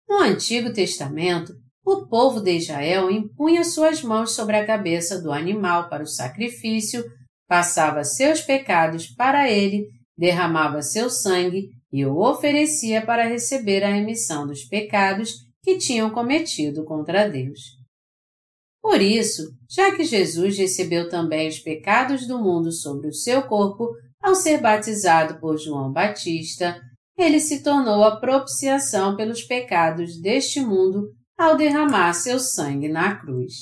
A: No Antigo Testamento, o povo de Israel impunha suas mãos sobre a cabeça do animal para o sacrifício passava seus pecados para ele, derramava seu sangue e o oferecia para receber a remissão dos pecados que tinham cometido contra Deus. Por isso, já que Jesus recebeu também os pecados do mundo sobre o seu corpo ao ser batizado por João Batista, ele se tornou a propiciação pelos pecados deste mundo ao derramar seu sangue na cruz.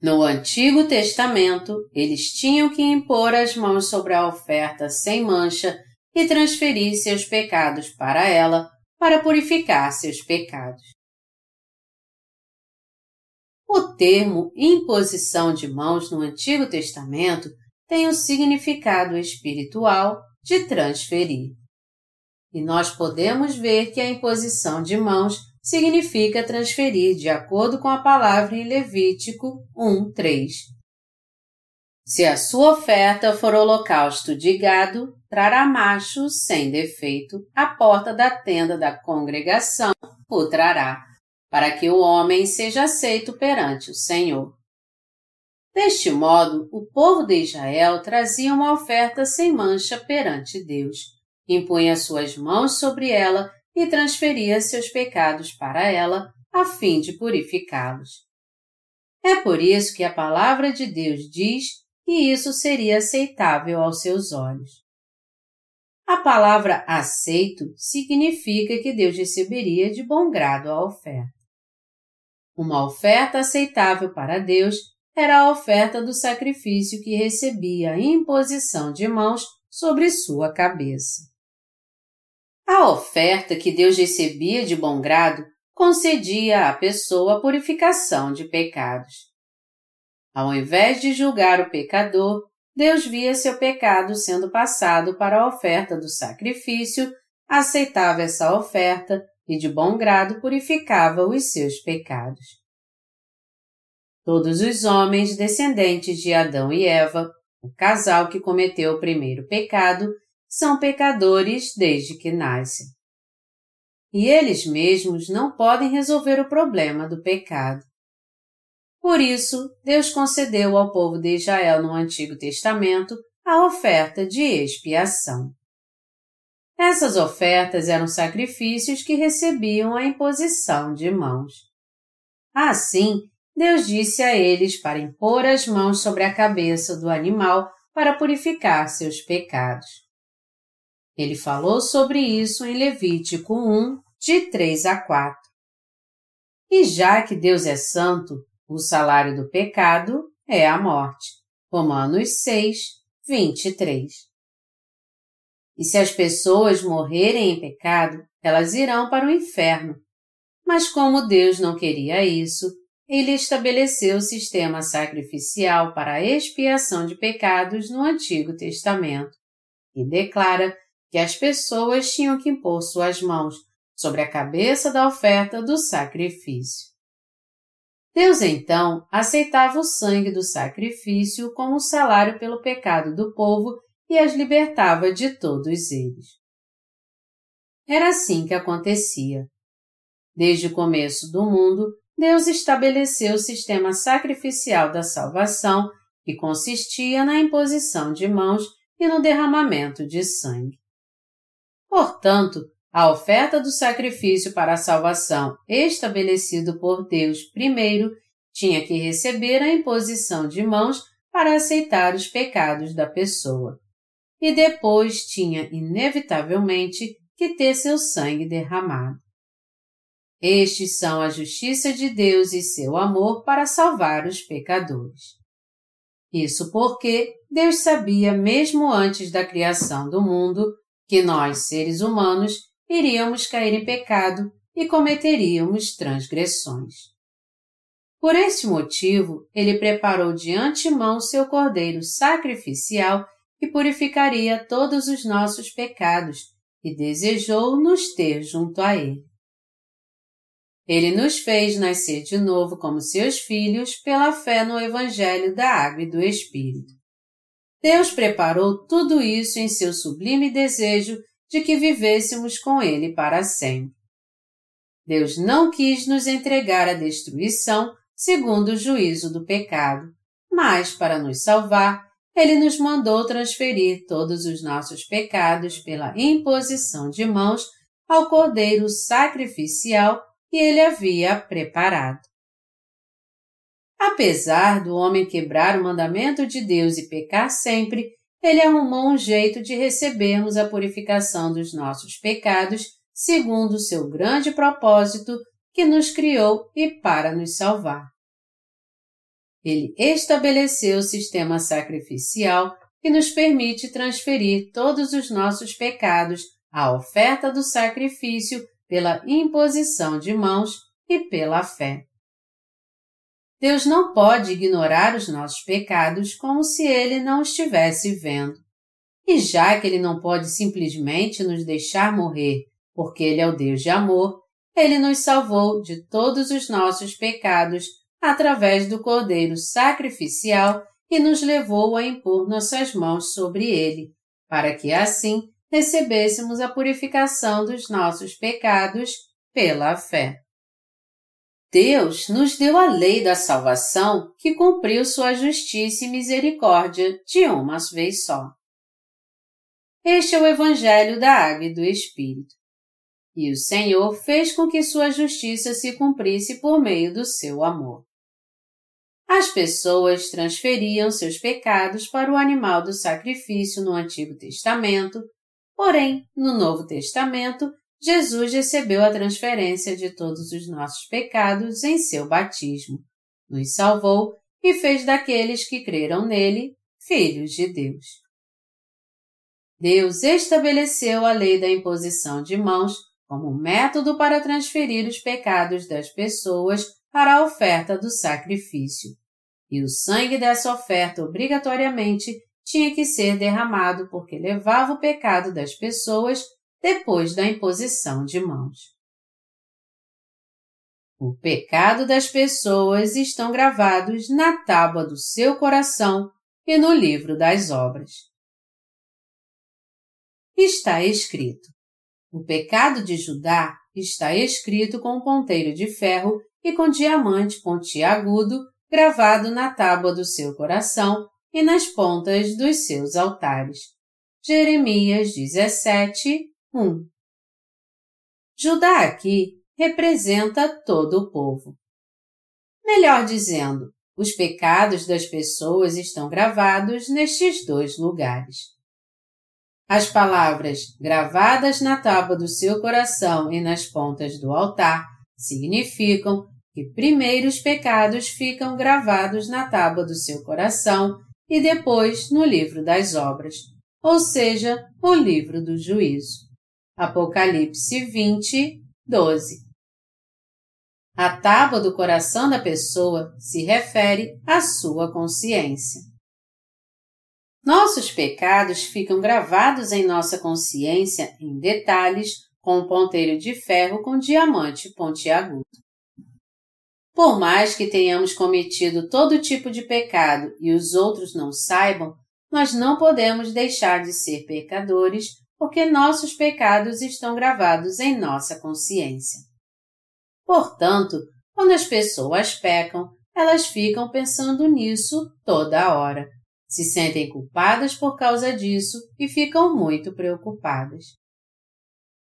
A: No Antigo Testamento, eles tinham que impor as mãos sobre a oferta sem mancha e transferir seus pecados para ela para purificar seus pecados. O termo imposição de mãos no Antigo Testamento tem o significado espiritual de transferir. E nós podemos ver que a imposição de mãos significa transferir de acordo com a palavra em Levítico 1:3. Se a sua oferta for holocausto de gado, trará macho sem defeito à porta da tenda da congregação, o trará, para que o homem seja aceito perante o Senhor. Deste modo, o povo de Israel trazia uma oferta sem mancha perante Deus, impunha suas mãos sobre ela e transferia seus pecados para ela a fim de purificá-los. É por isso que a palavra de Deus diz que isso seria aceitável aos seus olhos. A palavra aceito significa que Deus receberia de bom grado a oferta. Uma oferta aceitável para Deus era a oferta do sacrifício que recebia a imposição de mãos sobre sua cabeça. A oferta que Deus recebia de bom grado concedia à pessoa a purificação de pecados. Ao invés de julgar o pecador, Deus via seu pecado sendo passado para a oferta do sacrifício, aceitava essa oferta e de bom grado purificava os seus pecados. Todos os homens descendentes de Adão e Eva, o casal que cometeu o primeiro pecado, são pecadores desde que nascem. e eles mesmos não podem resolver o problema do pecado. Por isso, Deus concedeu ao povo de Israel no Antigo Testamento a oferta de expiação. Essas ofertas eram sacrifícios que recebiam a imposição de mãos. Assim, Deus disse a eles para impor as mãos sobre a cabeça do animal para purificar seus pecados. Ele falou sobre isso em Levítico 1, de 3 a 4. E já que Deus é santo, o salário do pecado é a morte. Romanos 6, 23. E se as pessoas morrerem em pecado, elas irão para o inferno. Mas como Deus não queria isso, ele estabeleceu o sistema sacrificial para a expiação de pecados no Antigo Testamento e declara que as pessoas tinham que impor suas mãos sobre a cabeça da oferta do sacrifício. Deus então aceitava o sangue do sacrifício como salário pelo pecado do povo e as libertava de todos eles. Era assim que acontecia. Desde o começo do mundo, Deus estabeleceu o sistema sacrificial da salvação, que consistia na imposição de mãos e no derramamento de sangue. Portanto, a oferta do sacrifício para a salvação estabelecido por Deus primeiro tinha que receber a imposição de mãos para aceitar os pecados da pessoa. E depois tinha inevitavelmente que ter seu sangue derramado. Estes são a justiça de Deus e seu amor para salvar os pecadores. Isso porque Deus sabia, mesmo antes da criação do mundo, que nós, seres humanos, iríamos cair em pecado e cometeríamos transgressões. Por este motivo, ele preparou de antemão seu cordeiro sacrificial que purificaria todos os nossos pecados e desejou nos ter junto a ele. Ele nos fez nascer de novo como seus filhos pela fé no Evangelho da Água e do Espírito. Deus preparou tudo isso em seu sublime desejo de que vivêssemos com Ele para sempre. Deus não quis nos entregar à destruição segundo o juízo do pecado, mas, para nos salvar, Ele nos mandou transferir todos os nossos pecados pela imposição de mãos ao Cordeiro sacrificial que ele havia preparado. Apesar do homem quebrar o mandamento de Deus e pecar sempre, ele arrumou um jeito de recebermos a purificação dos nossos pecados segundo o seu grande propósito que nos criou e para nos salvar. Ele estabeleceu o sistema sacrificial que nos permite transferir todos os nossos pecados à oferta do sacrifício pela imposição de mãos e pela fé. Deus não pode ignorar os nossos pecados como se ele não estivesse vendo. E já que ele não pode simplesmente nos deixar morrer, porque ele é o Deus de amor, ele nos salvou de todos os nossos pecados através do Cordeiro sacrificial e nos levou a impor nossas mãos sobre ele, para que assim recebêssemos a purificação dos nossos pecados pela fé. Deus nos deu a lei da salvação que cumpriu sua justiça e misericórdia de uma vez só. Este é o Evangelho da Água e do Espírito. E o Senhor fez com que sua justiça se cumprisse por meio do seu amor. As pessoas transferiam seus pecados para o animal do sacrifício no Antigo Testamento. Porém, no Novo Testamento, Jesus recebeu a transferência de todos os nossos pecados em seu batismo, nos salvou e fez daqueles que creram nele filhos de Deus. Deus estabeleceu a lei da imposição de mãos como método para transferir os pecados das pessoas para a oferta do sacrifício, e o sangue dessa oferta obrigatoriamente tinha que ser derramado porque levava o pecado das pessoas depois da imposição de mãos. O pecado das pessoas estão gravados na tábua do seu coração e no livro das obras. Está escrito: O pecado de Judá está escrito com um ponteiro de ferro e com diamante pontiagudo gravado na tábua do seu coração e nas pontas dos seus altares. Jeremias 17, 1 Judá aqui representa todo o povo. Melhor dizendo, os pecados das pessoas estão gravados nestes dois lugares. As palavras gravadas na tábua do seu coração e nas pontas do altar significam que primeiro os pecados ficam gravados na tábua do seu coração e depois no livro das obras, ou seja, o livro do juízo. Apocalipse 20, 12. A tábua do coração da pessoa se refere à sua consciência. Nossos pecados ficam gravados em nossa consciência em detalhes com um ponteiro de ferro com diamante pontiagudo. Por mais que tenhamos cometido todo tipo de pecado e os outros não saibam, nós não podemos deixar de ser pecadores porque nossos pecados estão gravados em nossa consciência. Portanto, quando as pessoas pecam, elas ficam pensando nisso toda hora se sentem culpadas por causa disso e ficam muito preocupadas.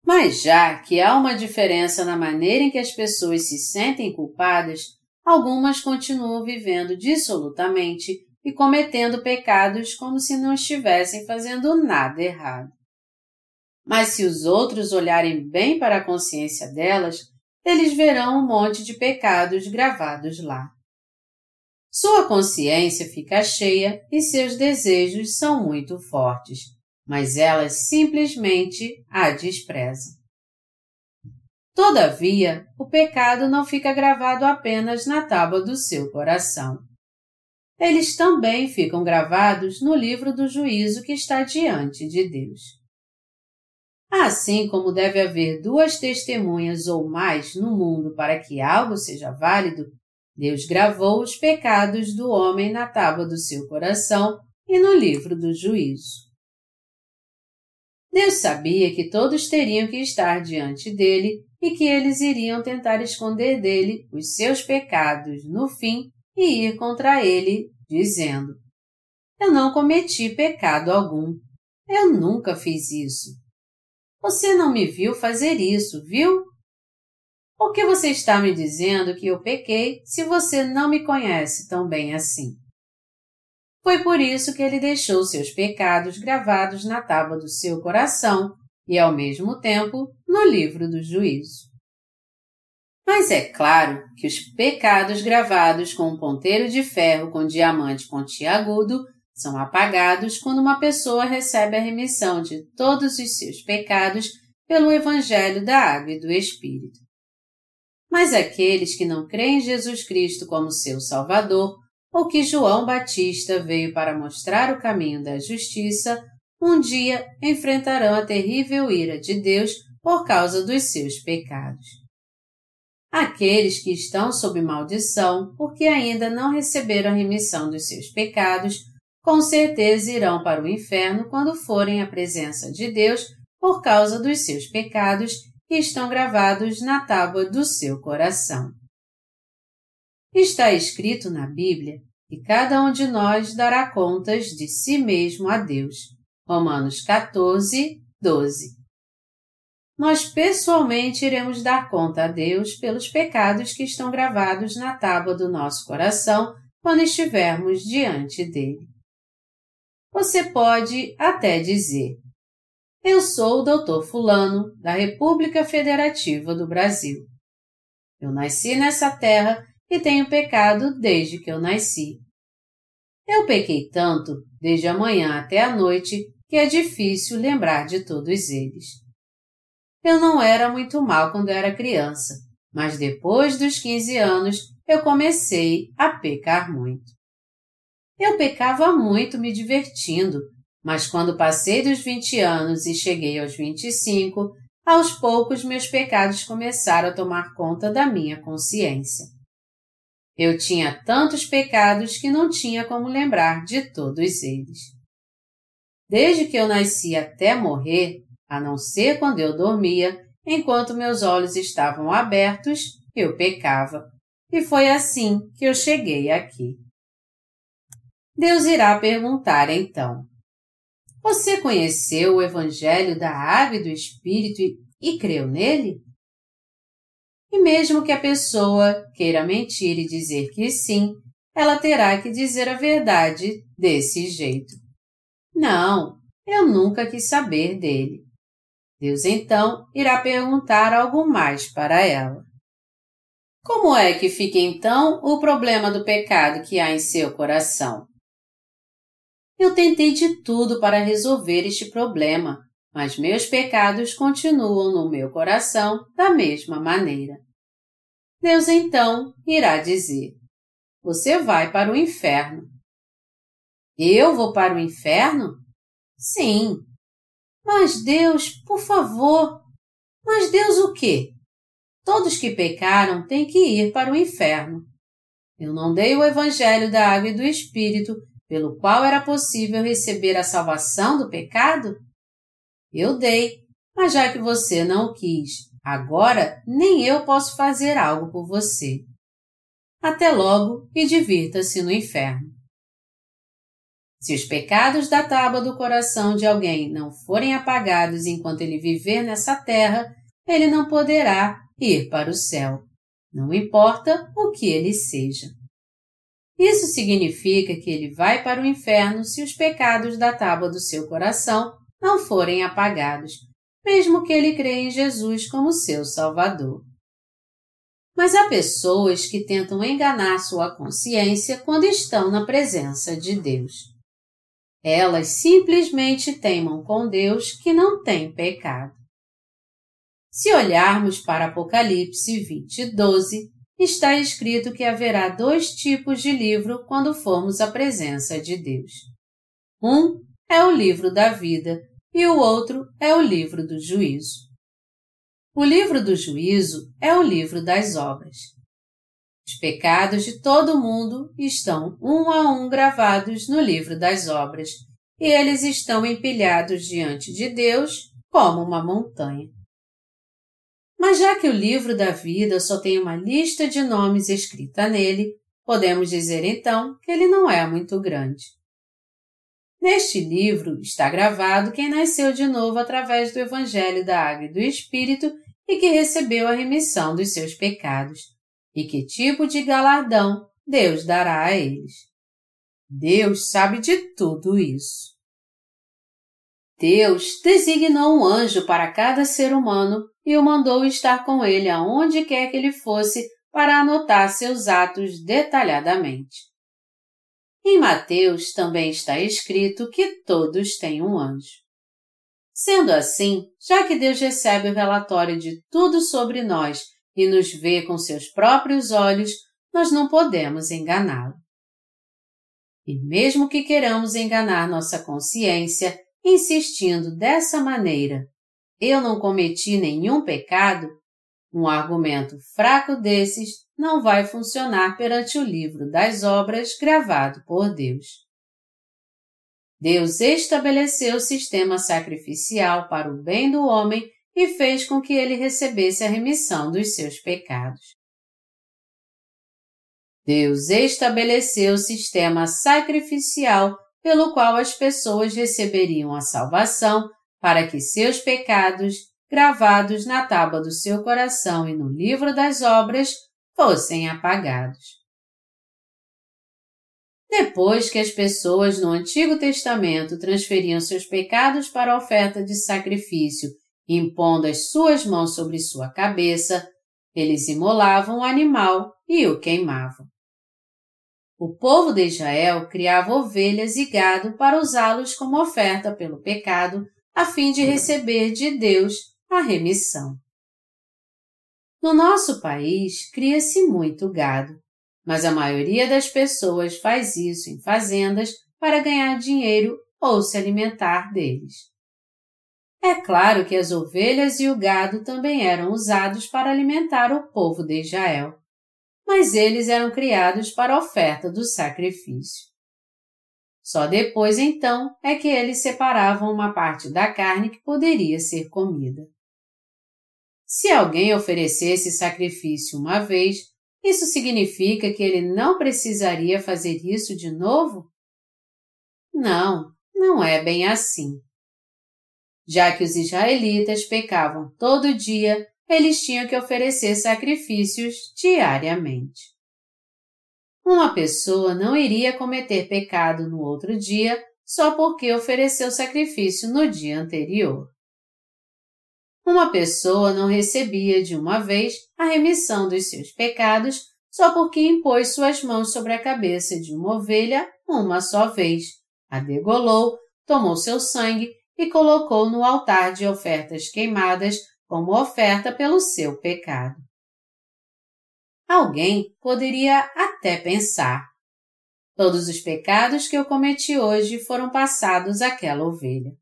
A: Mas já que há uma diferença na maneira em que as pessoas se sentem culpadas, algumas continuam vivendo dissolutamente e cometendo pecados como se não estivessem fazendo nada errado. Mas se os outros olharem bem para a consciência delas, eles verão um monte de pecados gravados lá. Sua consciência fica cheia e seus desejos são muito fortes, mas elas simplesmente a desprezam. Todavia, o pecado não fica gravado apenas na tábua do seu coração. Eles também ficam gravados no livro do juízo que está diante de Deus. Assim como deve haver duas testemunhas ou mais no mundo para que algo seja válido, Deus gravou os pecados do homem na tábua do seu coração e no livro do juízo. Deus sabia que todos teriam que estar diante dele e que eles iriam tentar esconder dele os seus pecados no fim e ir contra ele, dizendo: Eu não cometi pecado algum. Eu nunca fiz isso. Você não me viu fazer isso, viu? Por que você está me dizendo que eu pequei se você não me conhece tão bem assim? Foi por isso que ele deixou seus pecados gravados na tábua do seu coração e, ao mesmo tempo, no livro do juízo. Mas é claro que os pecados gravados com um ponteiro de ferro com diamante pontiagudo são apagados quando uma pessoa recebe a remissão de todos os seus pecados pelo Evangelho da Água e do Espírito. Mas aqueles que não creem em Jesus Cristo como seu Salvador, ou que João Batista veio para mostrar o caminho da justiça, um dia enfrentarão a terrível ira de Deus por causa dos seus pecados. Aqueles que estão sob maldição, porque ainda não receberam a remissão dos seus pecados, com certeza irão para o inferno quando forem à presença de Deus por causa dos seus pecados que estão gravados na tábua do seu coração. Está escrito na Bíblia que cada um de nós dará contas de si mesmo a Deus. Romanos 14, 12. Nós pessoalmente iremos dar conta a Deus pelos pecados que estão gravados na tábua do nosso coração quando estivermos diante dele. Você pode até dizer: eu sou o Dr. Fulano, da República Federativa do Brasil. Eu nasci nessa terra e tenho pecado desde que eu nasci. Eu pequei tanto, desde a manhã até a noite, que é difícil lembrar de todos eles. Eu não era muito mal quando era criança, mas depois dos 15 anos eu comecei a pecar muito. Eu pecava muito me divertindo, mas quando passei dos 20 anos e cheguei aos 25, aos poucos meus pecados começaram a tomar conta da minha consciência. Eu tinha tantos pecados que não tinha como lembrar de todos eles. Desde que eu nasci até morrer, a não ser quando eu dormia, enquanto meus olhos estavam abertos, eu pecava. E foi assim que eu cheguei aqui. Deus irá perguntar então: Você conheceu o Evangelho da Água do Espírito e, e creu nele? E mesmo que a pessoa queira mentir e dizer que sim, ela terá que dizer a verdade desse jeito. Não, eu nunca quis saber dele. Deus então irá perguntar algo mais para ela. Como é que fica então o problema do pecado que há em seu coração? Eu tentei de tudo para resolver este problema, mas meus pecados continuam no meu coração da mesma maneira. Deus então irá dizer: Você vai para o inferno. Eu vou para o inferno? Sim. Mas Deus, por favor. Mas Deus o quê? Todos que pecaram têm que ir para o inferno. Eu não dei o Evangelho da Água e do Espírito, pelo qual era possível receber a salvação do pecado? Eu dei, mas já que você não quis, agora nem eu posso fazer algo por você. Até logo e divirta-se no inferno. Se os pecados da tábua do coração de alguém não forem apagados enquanto ele viver nessa terra, ele não poderá ir para o céu, não importa o que ele seja. Isso significa que ele vai para o inferno se os pecados da tábua do seu coração não forem apagados, mesmo que ele creia em Jesus como seu Salvador. Mas há pessoas que tentam enganar sua consciência quando estão na presença de Deus. Elas simplesmente teimam com Deus que não tem pecado. Se olharmos para Apocalipse 20, 12, está escrito que haverá dois tipos de livro quando formos à presença de Deus. Um é o livro da vida e o outro é o livro do juízo. O livro do juízo é o livro das obras. Os pecados de todo mundo estão um a um gravados no livro das obras, e eles estão empilhados diante de Deus como uma montanha. Mas já que o livro da vida só tem uma lista de nomes escrita nele, podemos dizer então que ele não é muito grande. Neste livro está gravado quem nasceu de novo através do Evangelho da Água e do Espírito e que recebeu a remissão dos seus pecados, e que tipo de galardão Deus dará a eles. Deus sabe de tudo isso. Deus designou um anjo para cada ser humano e o mandou estar com ele aonde quer que ele fosse para anotar seus atos detalhadamente. Em Mateus também está escrito que todos têm um anjo. Sendo assim, já que Deus recebe o relatório de tudo sobre nós e nos vê com seus próprios olhos, nós não podemos enganá-lo. E mesmo que queiramos enganar nossa consciência, insistindo dessa maneira, eu não cometi nenhum pecado, um argumento fraco desses não vai funcionar perante o livro das obras gravado por Deus. Deus estabeleceu o sistema sacrificial para o bem do homem e fez com que ele recebesse a remissão dos seus pecados. Deus estabeleceu o sistema sacrificial pelo qual as pessoas receberiam a salvação para que seus pecados, gravados na tábua do seu coração e no livro das obras, fossem apagados. Depois que as pessoas no Antigo Testamento transferiam seus pecados para a oferta de sacrifício, impondo as suas mãos sobre sua cabeça, eles imolavam o animal e o queimavam. O povo de Israel criava ovelhas e gado para usá-los como oferta pelo pecado a fim de receber de Deus a remissão. No nosso país, cria-se muito gado, mas a maioria das pessoas faz isso em fazendas para ganhar dinheiro ou se alimentar deles. É claro que as ovelhas e o gado também eram usados para alimentar o povo de Israel, mas eles eram criados para a oferta do sacrifício. Só depois então é que eles separavam uma parte da carne que poderia ser comida. Se alguém oferecesse sacrifício uma vez, isso significa que ele não precisaria fazer isso de novo? Não, não é bem assim. Já que os israelitas pecavam todo dia, eles tinham que oferecer sacrifícios diariamente. Uma pessoa não iria cometer pecado no outro dia só porque ofereceu sacrifício no dia anterior. Uma pessoa não recebia de uma vez a remissão dos seus pecados só porque impôs suas mãos sobre a cabeça de uma ovelha uma só vez, a degolou, tomou seu sangue e colocou no altar de ofertas queimadas como oferta pelo seu pecado. Alguém poderia até pensar: todos os pecados que eu cometi hoje foram passados àquela ovelha.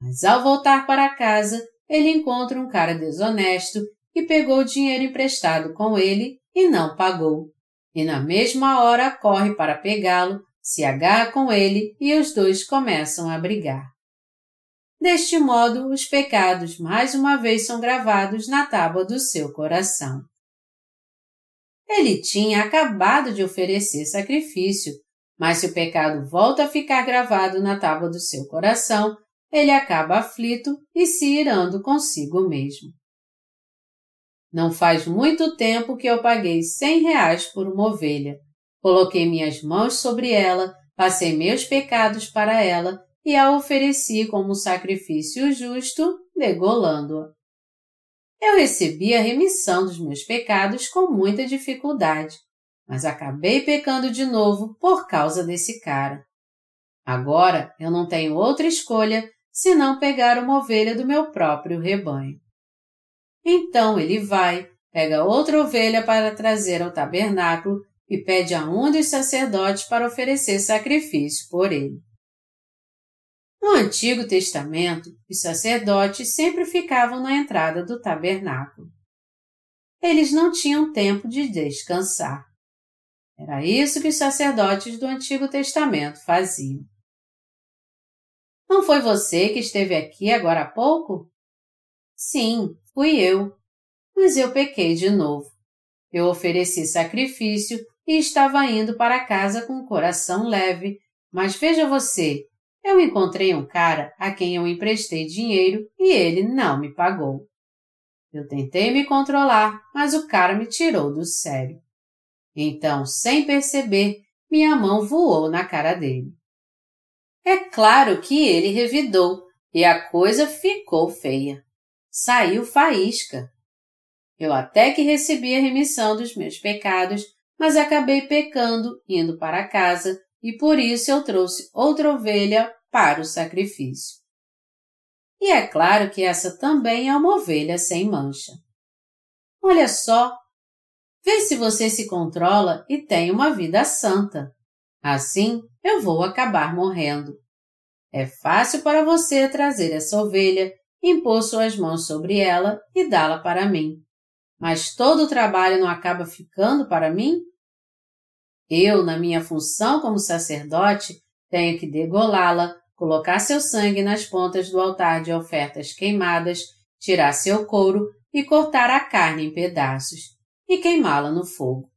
A: Mas ao voltar para casa, ele encontra um cara desonesto e pegou o dinheiro emprestado com ele e não pagou. E na mesma hora corre para pegá-lo, se agarra com ele e os dois começam a brigar. Deste modo, os pecados mais uma vez são gravados na tábua do seu coração. Ele tinha acabado de oferecer sacrifício, mas se o pecado volta a ficar gravado na tábua do seu coração, ele acaba aflito e se irando consigo mesmo. Não faz muito tempo que eu paguei cem reais por uma ovelha. Coloquei minhas mãos sobre ela, passei meus pecados para ela e a ofereci como sacrifício justo, degolando-a. Eu recebi a remissão dos meus pecados com muita dificuldade, mas acabei pecando de novo por causa desse cara. Agora eu não tenho outra escolha se não pegar uma ovelha do meu próprio rebanho. Então ele vai, pega outra ovelha para trazer ao tabernáculo e pede a um dos sacerdotes para oferecer sacrifício por ele. No Antigo Testamento, os sacerdotes sempre ficavam na entrada do tabernáculo. Eles não tinham tempo de descansar. Era isso que os sacerdotes do Antigo Testamento faziam. Não foi você que esteve aqui agora há pouco? Sim, fui eu. Mas eu pequei de novo. Eu ofereci sacrifício e estava indo para casa com o coração leve, mas veja você, eu encontrei um cara a quem eu emprestei dinheiro e ele não me pagou. Eu tentei me controlar, mas o cara me tirou do sério. Então, sem perceber, minha mão voou na cara dele. É claro que ele revidou e a coisa ficou feia. Saiu faísca. Eu até que recebi a remissão dos meus pecados, mas acabei pecando indo para casa e por isso eu trouxe outra ovelha para o sacrifício. E é claro que essa também é uma ovelha sem mancha. Olha só, vê se você se controla e tem uma vida santa. Assim, eu vou acabar morrendo. É fácil para você trazer essa ovelha, impor suas mãos sobre ela e dá-la para mim. Mas todo o trabalho não acaba ficando para mim? Eu, na minha função como sacerdote, tenho que degolá-la, colocar seu sangue nas pontas do altar de ofertas queimadas, tirar seu couro e cortar a carne em pedaços e queimá-la no fogo.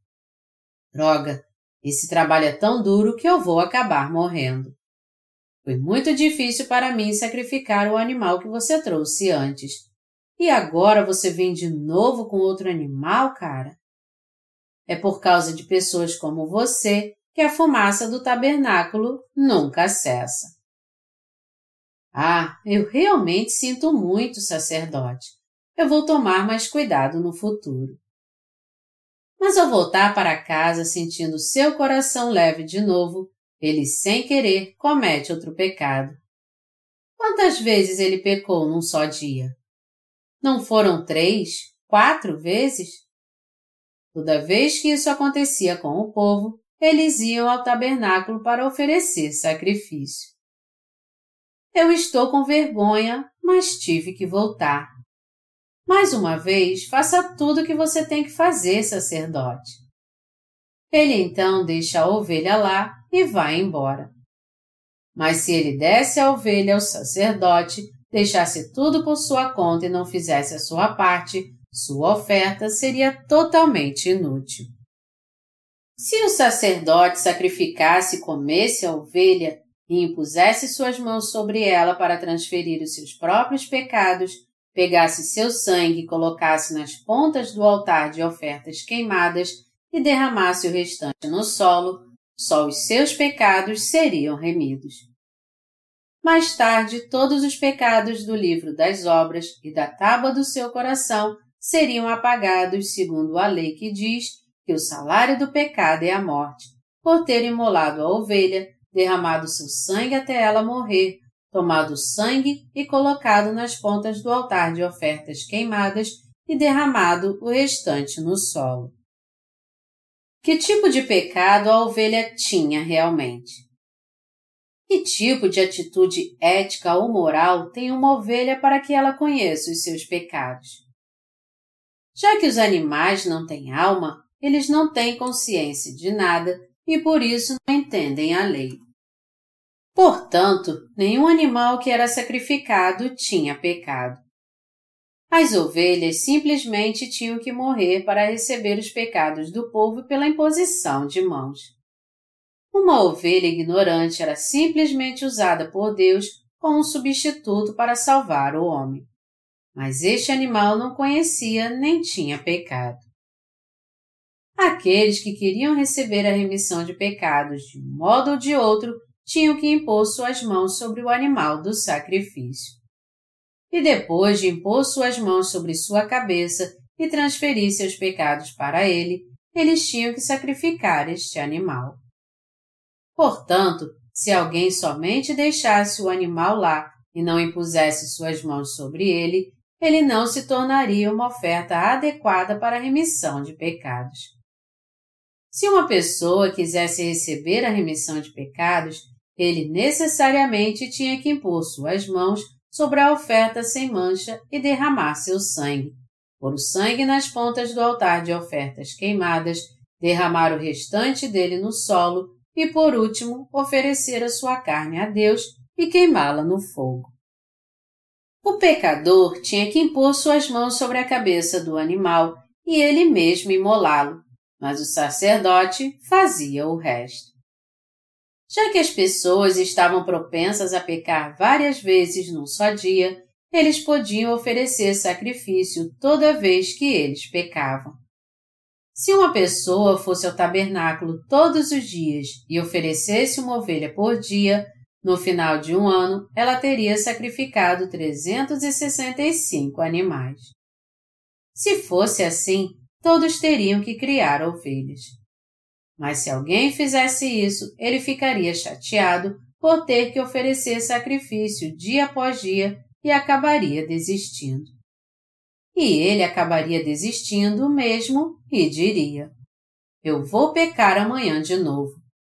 A: Droga, esse trabalho é tão duro que eu vou acabar morrendo. Foi muito difícil para mim sacrificar o animal que você trouxe antes. E agora você vem de novo com outro animal, cara? É por causa de pessoas como você que a fumaça do tabernáculo nunca cessa. Ah, eu realmente sinto muito, sacerdote. Eu vou tomar mais cuidado no futuro. Mas ao voltar para casa sentindo seu coração leve de novo, ele sem querer comete outro pecado. Quantas vezes ele pecou num só dia? Não foram três, quatro vezes? Toda vez que isso acontecia com o povo, eles iam ao tabernáculo para oferecer sacrifício. Eu estou com vergonha, mas tive que voltar. Mais uma vez, faça tudo o que você tem que fazer, sacerdote. Ele então deixa a ovelha lá e vai embora. Mas se ele desse a ovelha ao sacerdote, deixasse tudo por sua conta e não fizesse a sua parte, sua oferta seria totalmente inútil. Se o sacerdote sacrificasse e comesse a ovelha e impusesse suas mãos sobre ela para transferir os seus próprios pecados, pegasse seu sangue e colocasse nas pontas do altar de ofertas queimadas e derramasse o restante no solo, só os seus pecados seriam remidos. Mais tarde, todos os pecados do livro das obras e da tábua do seu coração seriam apagados segundo a lei que diz que o salário do pecado é a morte, por ter imolado a ovelha, derramado seu sangue até ela morrer, tomado o sangue e colocado nas pontas do altar de ofertas queimadas e derramado o restante no solo. Que tipo de pecado a ovelha tinha realmente? Que tipo de atitude ética ou moral tem uma ovelha para que ela conheça os seus pecados? Já que os animais não têm alma, eles não têm consciência de nada e por isso não entendem a lei. Portanto, nenhum animal que era sacrificado tinha pecado. As ovelhas simplesmente tinham que morrer para receber os pecados do povo pela imposição de mãos. Uma ovelha ignorante era simplesmente usada por Deus como um substituto para salvar o homem. Mas este animal não conhecia nem tinha pecado. Aqueles que queriam receber a remissão de pecados de um modo ou de outro tinham que impor suas mãos sobre o animal do sacrifício. E depois de impor suas mãos sobre sua cabeça e transferir seus pecados para ele, eles tinham que sacrificar este animal. Portanto, se alguém somente deixasse o animal lá e não impusesse suas mãos sobre ele, ele não se tornaria uma oferta adequada para a remissão de pecados. Se uma pessoa quisesse receber a remissão de pecados, ele necessariamente tinha que impor suas mãos sobre a oferta sem mancha e derramar seu sangue, pôr o sangue nas pontas do altar de ofertas queimadas, derramar o restante dele no solo e, por último, oferecer a sua carne a Deus e queimá-la no fogo. O pecador tinha que impor suas mãos sobre a cabeça do animal e ele mesmo imolá-lo, mas o sacerdote fazia o resto. Já que as pessoas estavam propensas a pecar várias vezes num só dia, eles podiam oferecer sacrifício toda vez que eles pecavam. Se uma pessoa fosse ao tabernáculo todos os dias e oferecesse uma ovelha por dia, no final de um ano ela teria sacrificado 365 animais. Se fosse assim, todos teriam que criar ovelhas. Mas se alguém fizesse isso, ele ficaria chateado por ter que oferecer sacrifício dia após dia e acabaria desistindo e ele acabaria desistindo mesmo e diria: Eu vou pecar amanhã de novo,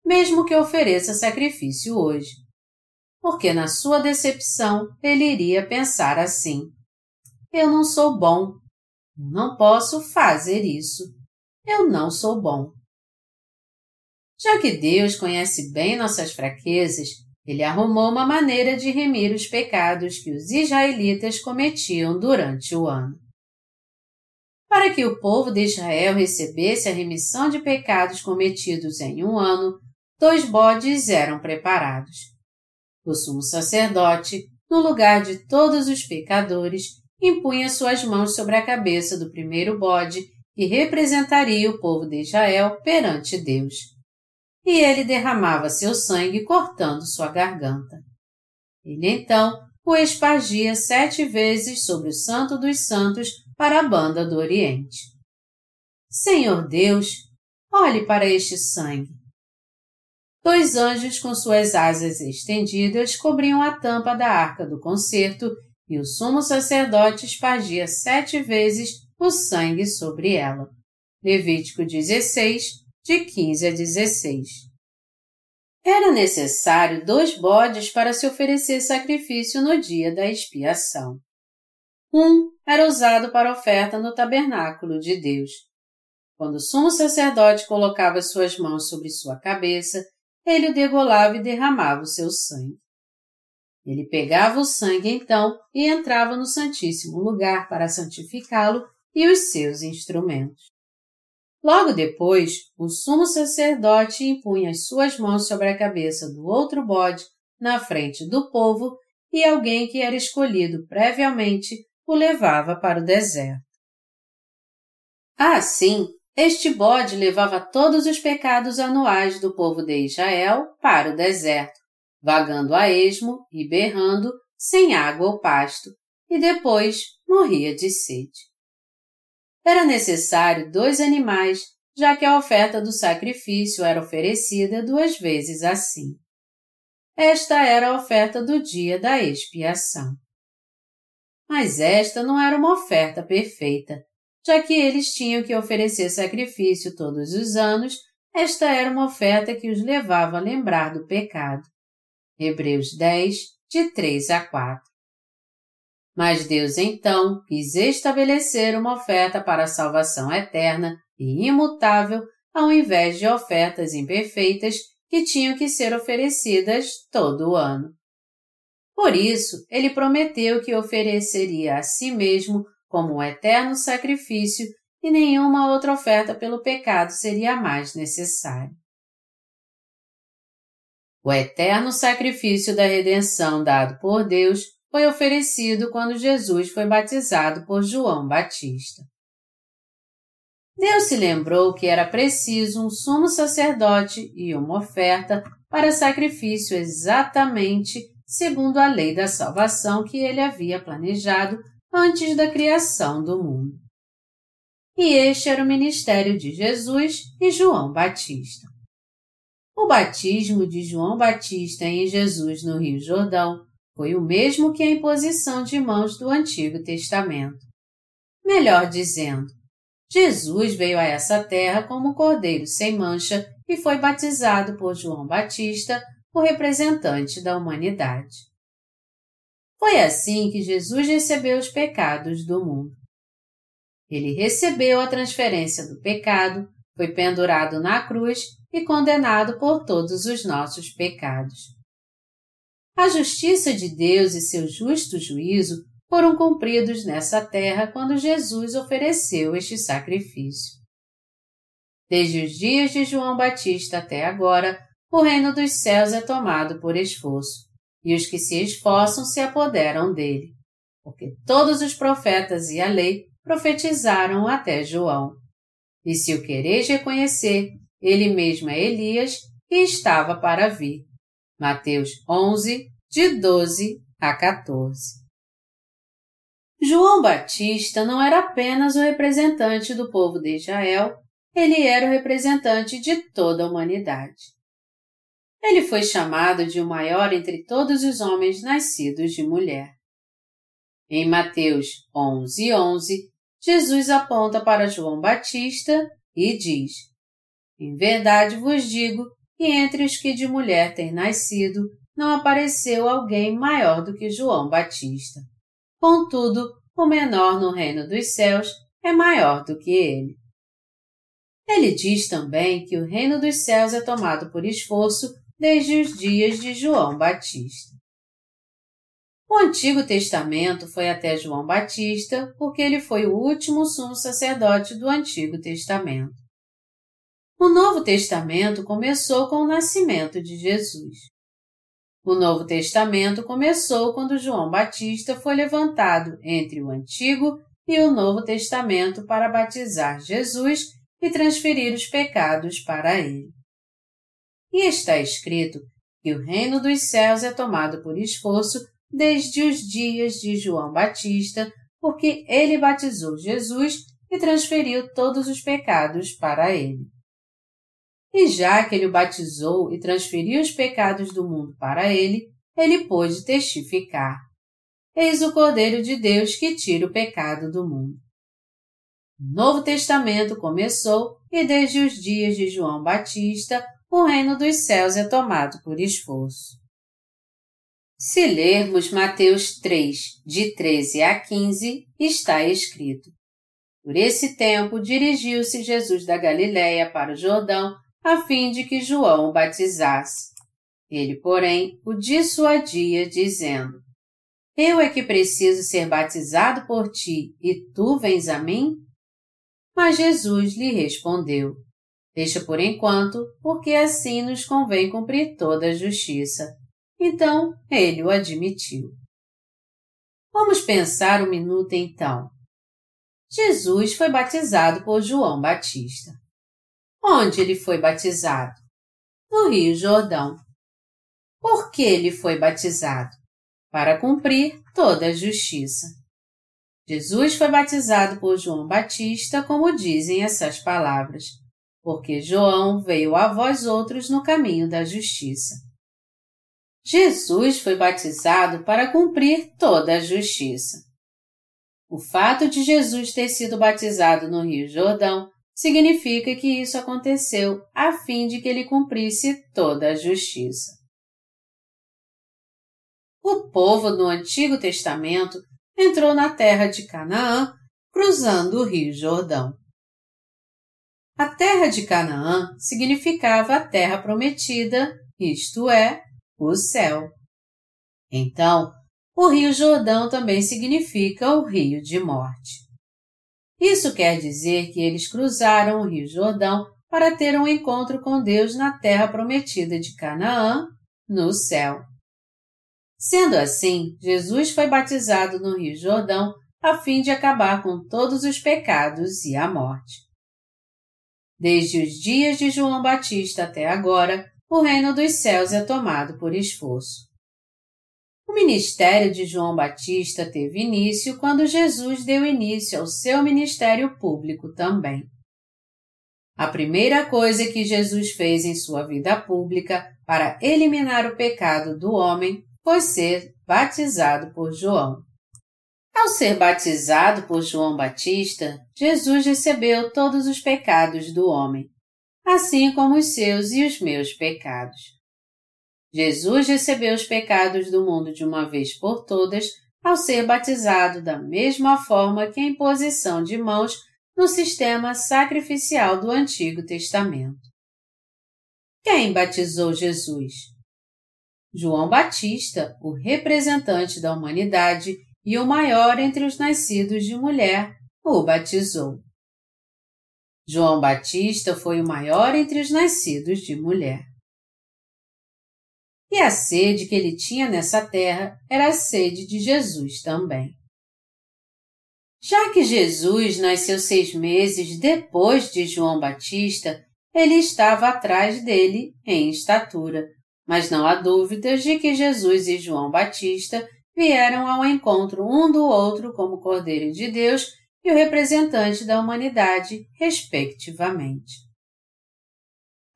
A: mesmo que ofereça sacrifício hoje. Porque na sua decepção ele iria pensar assim: Eu não sou bom, não posso fazer isso, eu não sou bom. Já que Deus conhece bem nossas fraquezas, ele arrumou uma maneira de remir os pecados que os israelitas cometiam durante o ano. Para que o povo de Israel recebesse a remissão de pecados cometidos em um ano, dois bodes eram preparados. O sumo sacerdote, no lugar de todos os pecadores, impunha suas mãos sobre a cabeça do primeiro bode que representaria o povo de Israel perante Deus. E ele derramava seu sangue cortando sua garganta. Ele então o espargia sete vezes sobre o Santo dos Santos para a banda do Oriente. Senhor Deus, olhe para este sangue. Dois anjos com suas asas estendidas cobriam a tampa da arca do concerto e o sumo sacerdote espargia sete vezes o sangue sobre ela. Levítico 16, de 15 a 16. Era necessário dois bodes para se oferecer sacrifício no dia da expiação. Um era usado para oferta no tabernáculo de Deus. Quando o sumo sacerdote colocava suas mãos sobre sua cabeça, ele o degolava e derramava o seu sangue. Ele pegava o sangue então e entrava no Santíssimo Lugar para santificá-lo e os seus instrumentos. Logo depois, o sumo sacerdote impunha as suas mãos sobre a cabeça do outro bode na frente do povo e alguém que era escolhido previamente o levava para o deserto. Assim, este bode levava todos os pecados anuais do povo de Israel para o deserto, vagando a esmo e berrando, sem água ou pasto, e depois morria de sede. Era necessário dois animais, já que a oferta do sacrifício era oferecida duas vezes assim. Esta era a oferta do dia da expiação. Mas esta não era uma oferta perfeita, já que eles tinham que oferecer sacrifício todos os anos, esta era uma oferta que os levava a lembrar do pecado. Hebreus 10, de 3 a 4. Mas Deus então quis estabelecer uma oferta para a salvação eterna e imutável, ao invés de ofertas imperfeitas que tinham que ser oferecidas todo o ano. Por isso, ele prometeu que ofereceria a si mesmo como um eterno sacrifício e nenhuma outra oferta pelo pecado seria mais necessária. O eterno sacrifício da redenção dado por Deus foi oferecido quando Jesus foi batizado por João Batista. Deus se lembrou que era preciso um sumo sacerdote e uma oferta para sacrifício exatamente segundo a lei da salvação que ele havia planejado antes da criação do mundo. E este era o ministério de Jesus e João Batista. O batismo de João Batista em Jesus no Rio Jordão foi o mesmo que a imposição de mãos do Antigo Testamento. Melhor dizendo, Jesus veio a essa terra como cordeiro sem mancha e foi batizado por João Batista, o representante da humanidade. Foi assim que Jesus recebeu os pecados do mundo. Ele recebeu a transferência do pecado, foi pendurado na cruz e condenado por todos os nossos pecados. A justiça de Deus e seu justo juízo foram cumpridos nessa terra quando Jesus ofereceu este sacrifício. Desde os dias de João Batista até agora, o reino dos céus é tomado por esforço, e os que se esforçam se apoderam dele, porque todos os profetas e a lei profetizaram até João. E se o quereis reconhecer, ele mesmo é Elias e estava para vir. Mateus 11, de 12 a 14. João Batista não era apenas o representante do povo de Israel, ele era o representante de toda a humanidade. Ele foi chamado de o maior entre todos os homens nascidos de mulher. Em Mateus 11, 11, Jesus aponta para João Batista e diz: Em verdade vos digo e entre os que de mulher têm nascido, não apareceu alguém maior do que João Batista. Contudo, o menor no reino dos céus é maior do que ele. Ele diz também que o reino dos céus é tomado por esforço desde os dias de João Batista. O Antigo Testamento foi até João Batista porque ele foi o último sumo sacerdote do Antigo Testamento. O Novo Testamento começou com o nascimento de Jesus. O Novo Testamento começou quando João Batista foi levantado entre o Antigo e o Novo Testamento para batizar Jesus e transferir os pecados para ele. E está escrito que o reino dos céus é tomado por esforço desde os dias de João Batista, porque ele batizou Jesus e transferiu todos os pecados para ele. E já que ele o batizou e transferiu os pecados do mundo para ele, ele pôde testificar: Eis o Cordeiro de Deus que tira o pecado do mundo. O Novo Testamento começou e desde os dias de João Batista, o reino dos céus é tomado por esforço. Se lermos Mateus 3, de 13 a 15, está escrito: Por esse tempo dirigiu-se Jesus da Galiléia para o Jordão a fim de que João o batizasse. Ele, porém, o dissuadia, dizendo: Eu é que preciso ser batizado por ti, e tu vens a mim? Mas Jesus lhe respondeu: Deixa por enquanto, porque assim nos convém cumprir toda a justiça. Então ele o admitiu. Vamos pensar um minuto então. Jesus foi batizado por João Batista. Onde ele foi batizado? No Rio Jordão. Por que ele foi batizado? Para cumprir toda a justiça. Jesus foi batizado por João Batista, como dizem essas palavras, porque João veio a vós outros no caminho da justiça. Jesus foi batizado para cumprir toda a justiça. O fato de Jesus ter sido batizado no Rio Jordão significa que isso aconteceu a fim de que ele cumprisse toda a justiça. O povo no Antigo Testamento entrou na terra de Canaã, cruzando o Rio Jordão. A terra de Canaã significava a terra prometida, isto é, o céu. Então, o Rio Jordão também significa o Rio de Morte. Isso quer dizer que eles cruzaram o Rio Jordão para ter um encontro com Deus na terra prometida de Canaã, no céu. Sendo assim, Jesus foi batizado no Rio Jordão a fim de acabar com todos os pecados e a morte. Desde os dias de João Batista até agora, o reino dos céus é tomado por esforço. O ministério de João Batista teve início quando Jesus deu início ao seu ministério público também. A primeira coisa que Jesus fez em sua vida pública para eliminar o pecado do homem foi ser batizado por João. Ao ser batizado por João Batista, Jesus recebeu todos os pecados do homem, assim como os seus e os meus pecados. Jesus recebeu os pecados do mundo de uma vez por todas ao ser batizado da mesma forma que a imposição de mãos no sistema sacrificial do Antigo Testamento. Quem batizou Jesus? João Batista, o representante da humanidade e o maior entre os nascidos de mulher, o batizou. João Batista foi o maior entre os nascidos de mulher. E a sede que ele tinha nessa terra era a sede de Jesus também. Já que Jesus nasceu seis meses depois de João Batista, ele estava atrás dele em estatura, mas não há dúvidas de que Jesus e João Batista vieram ao encontro um do outro como Cordeiro de Deus e o representante da humanidade, respectivamente.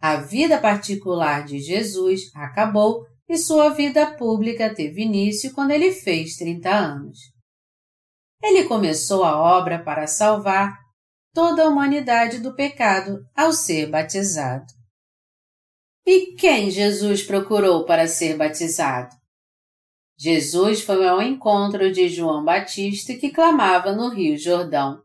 A: A vida particular de Jesus acabou e sua vida pública teve início quando ele fez 30 anos. Ele começou a obra para salvar toda a humanidade do pecado ao ser batizado. E quem Jesus procurou para ser batizado? Jesus foi ao encontro de João Batista que clamava no Rio Jordão: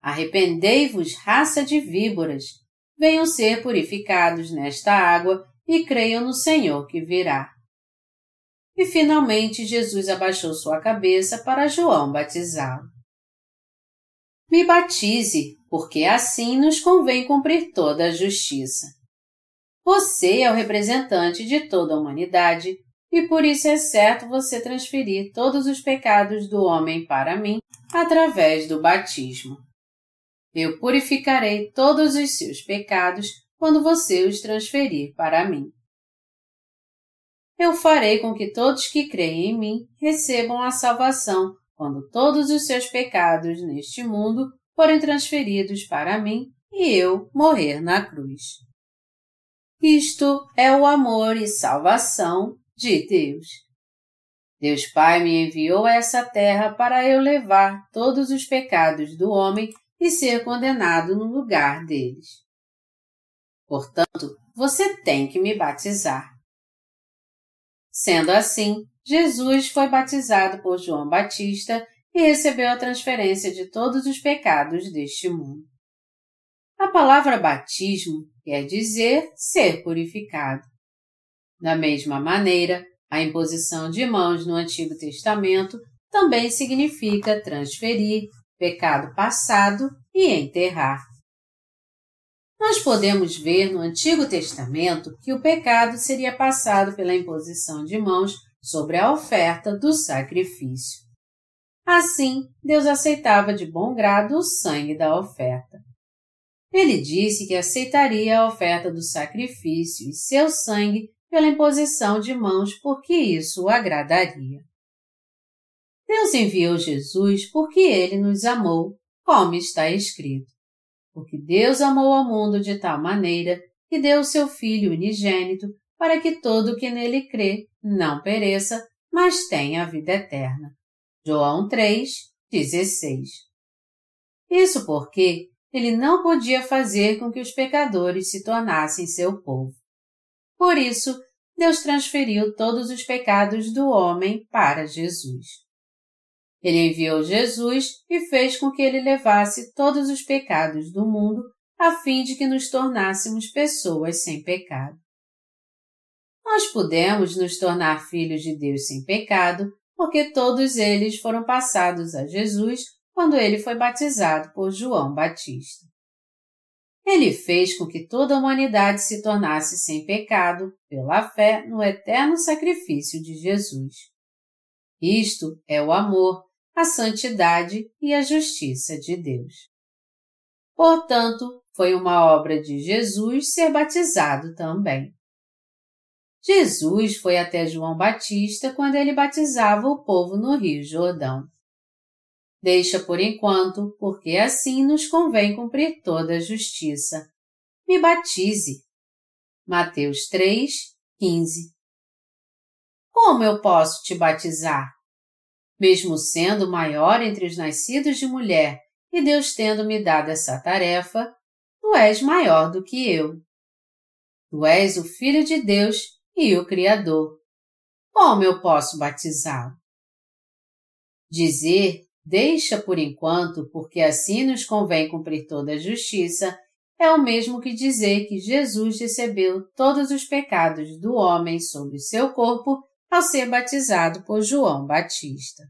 A: Arrependei-vos, raça de víboras, venham ser purificados nesta água e creiam no Senhor que virá. E finalmente Jesus abaixou sua cabeça para João batizá-lo. Me batize, porque assim nos convém cumprir toda a justiça. Você é o representante de toda a humanidade e por isso é certo você transferir todos os pecados do homem para mim através do batismo. Eu purificarei todos os seus pecados quando você os transferir para mim. Eu farei com que todos que creem em mim recebam a salvação quando todos os seus pecados neste mundo forem transferidos para mim e eu morrer na cruz. Isto é o amor e salvação de Deus. Deus Pai me enviou a essa terra para eu levar todos os pecados do homem e ser condenado no lugar deles. Portanto, você tem que me batizar. Sendo assim, Jesus foi batizado por João Batista e recebeu a transferência de todos os pecados deste mundo. A palavra batismo quer dizer ser purificado. Da mesma maneira, a imposição de mãos no Antigo Testamento também significa transferir pecado passado e enterrar. Nós podemos ver no Antigo Testamento que o pecado seria passado pela imposição de mãos sobre a oferta do sacrifício. Assim, Deus aceitava de bom grado o sangue da oferta. Ele disse que aceitaria a oferta do sacrifício e seu sangue pela imposição de mãos porque isso o agradaria. Deus enviou Jesus porque ele nos amou, como está escrito. Porque Deus amou ao mundo de tal maneira que deu seu Filho unigênito para que todo o que nele crê não pereça, mas tenha a vida eterna. João 3, 16. Isso porque ele não podia fazer com que os pecadores se tornassem seu povo. Por isso, Deus transferiu todos os pecados do homem para Jesus. Ele enviou Jesus e fez com que ele levasse todos os pecados do mundo a fim de que nos tornássemos pessoas sem pecado. Nós podemos nos tornar filhos de Deus sem pecado porque todos eles foram passados a Jesus quando ele foi batizado por João Batista. Ele fez com que toda a humanidade se tornasse sem pecado pela fé no eterno sacrifício de Jesus. Isto é o amor, a santidade e a justiça de Deus. Portanto, foi uma obra de Jesus ser batizado também. Jesus foi até João Batista quando ele batizava o povo no Rio Jordão. Deixa por enquanto, porque assim nos convém cumprir toda a justiça. Me batize. Mateus 3, 15. Como eu posso te batizar? Mesmo sendo maior entre os nascidos de mulher e Deus tendo me dado essa tarefa, tu és maior do que eu. Tu és o Filho de Deus e o Criador. Como eu posso batizá-lo? Dizer deixa por enquanto, porque assim nos convém cumprir toda a justiça, é o mesmo que dizer que Jesus recebeu todos os pecados do homem sobre seu corpo ao ser batizado por João Batista.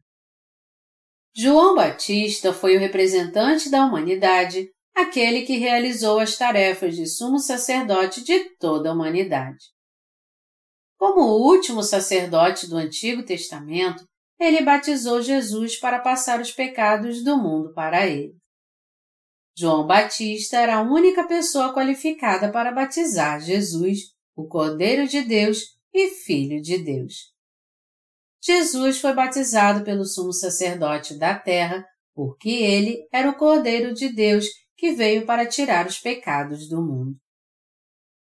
A: João Batista foi o representante da humanidade, aquele que realizou as tarefas de sumo sacerdote de toda a humanidade. Como o último sacerdote do Antigo Testamento, ele batizou Jesus para passar os pecados do mundo para ele. João Batista era a única pessoa qualificada para batizar Jesus, o Cordeiro de Deus e Filho de Deus. Jesus foi batizado pelo sumo sacerdote da terra, porque ele era o Cordeiro de Deus que veio para tirar os pecados do mundo.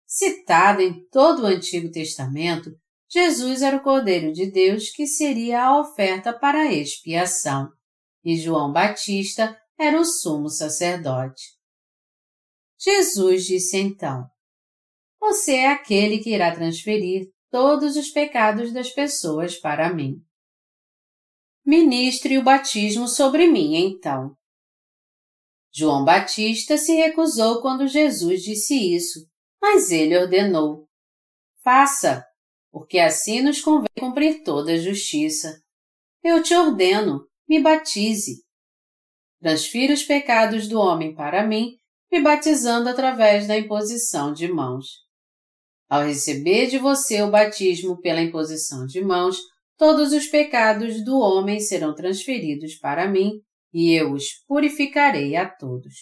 A: Citado em todo o Antigo Testamento, Jesus era o Cordeiro de Deus que seria a oferta para a expiação, e João Batista era o sumo sacerdote. Jesus disse então: Você é aquele que irá transferir todos os pecados das pessoas para mim. Ministre o batismo sobre mim, então. João Batista se recusou quando Jesus disse isso, mas ele ordenou: Faça, porque assim nos convém cumprir toda a justiça. Eu te ordeno, me batize. Transfira os pecados do homem para mim, me batizando através da imposição de mãos. Ao receber de você o batismo pela imposição de mãos, todos os pecados do homem serão transferidos para mim e eu os purificarei a todos.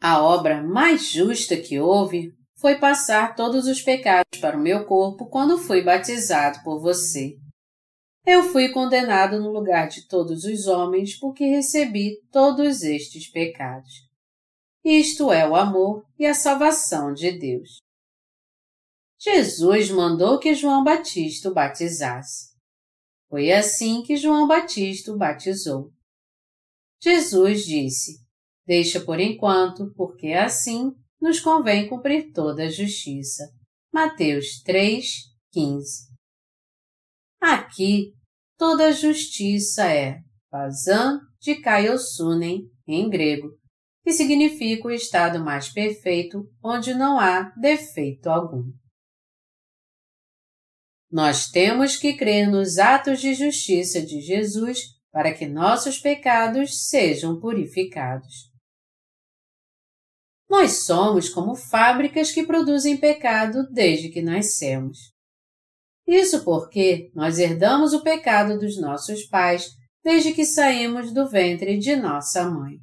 A: A obra mais justa que houve foi passar todos os pecados para o meu corpo quando fui batizado por você. Eu fui condenado no lugar de todos os homens porque recebi todos estes pecados. Isto é o amor e a salvação de Deus. Jesus mandou que João Batista o batizasse. Foi assim que João Batista o batizou. Jesus disse: Deixa por enquanto, porque assim nos convém cumprir toda a justiça. Mateus 3, 15. Aqui, toda a justiça é Pazan de Kaiosunen, em grego, que significa o estado mais perfeito onde não há defeito algum. Nós temos que crer nos atos de justiça de Jesus para que nossos pecados sejam purificados. Nós somos como fábricas que produzem pecado desde que nascemos. Isso porque nós herdamos o pecado dos nossos pais desde que saímos do ventre de nossa mãe.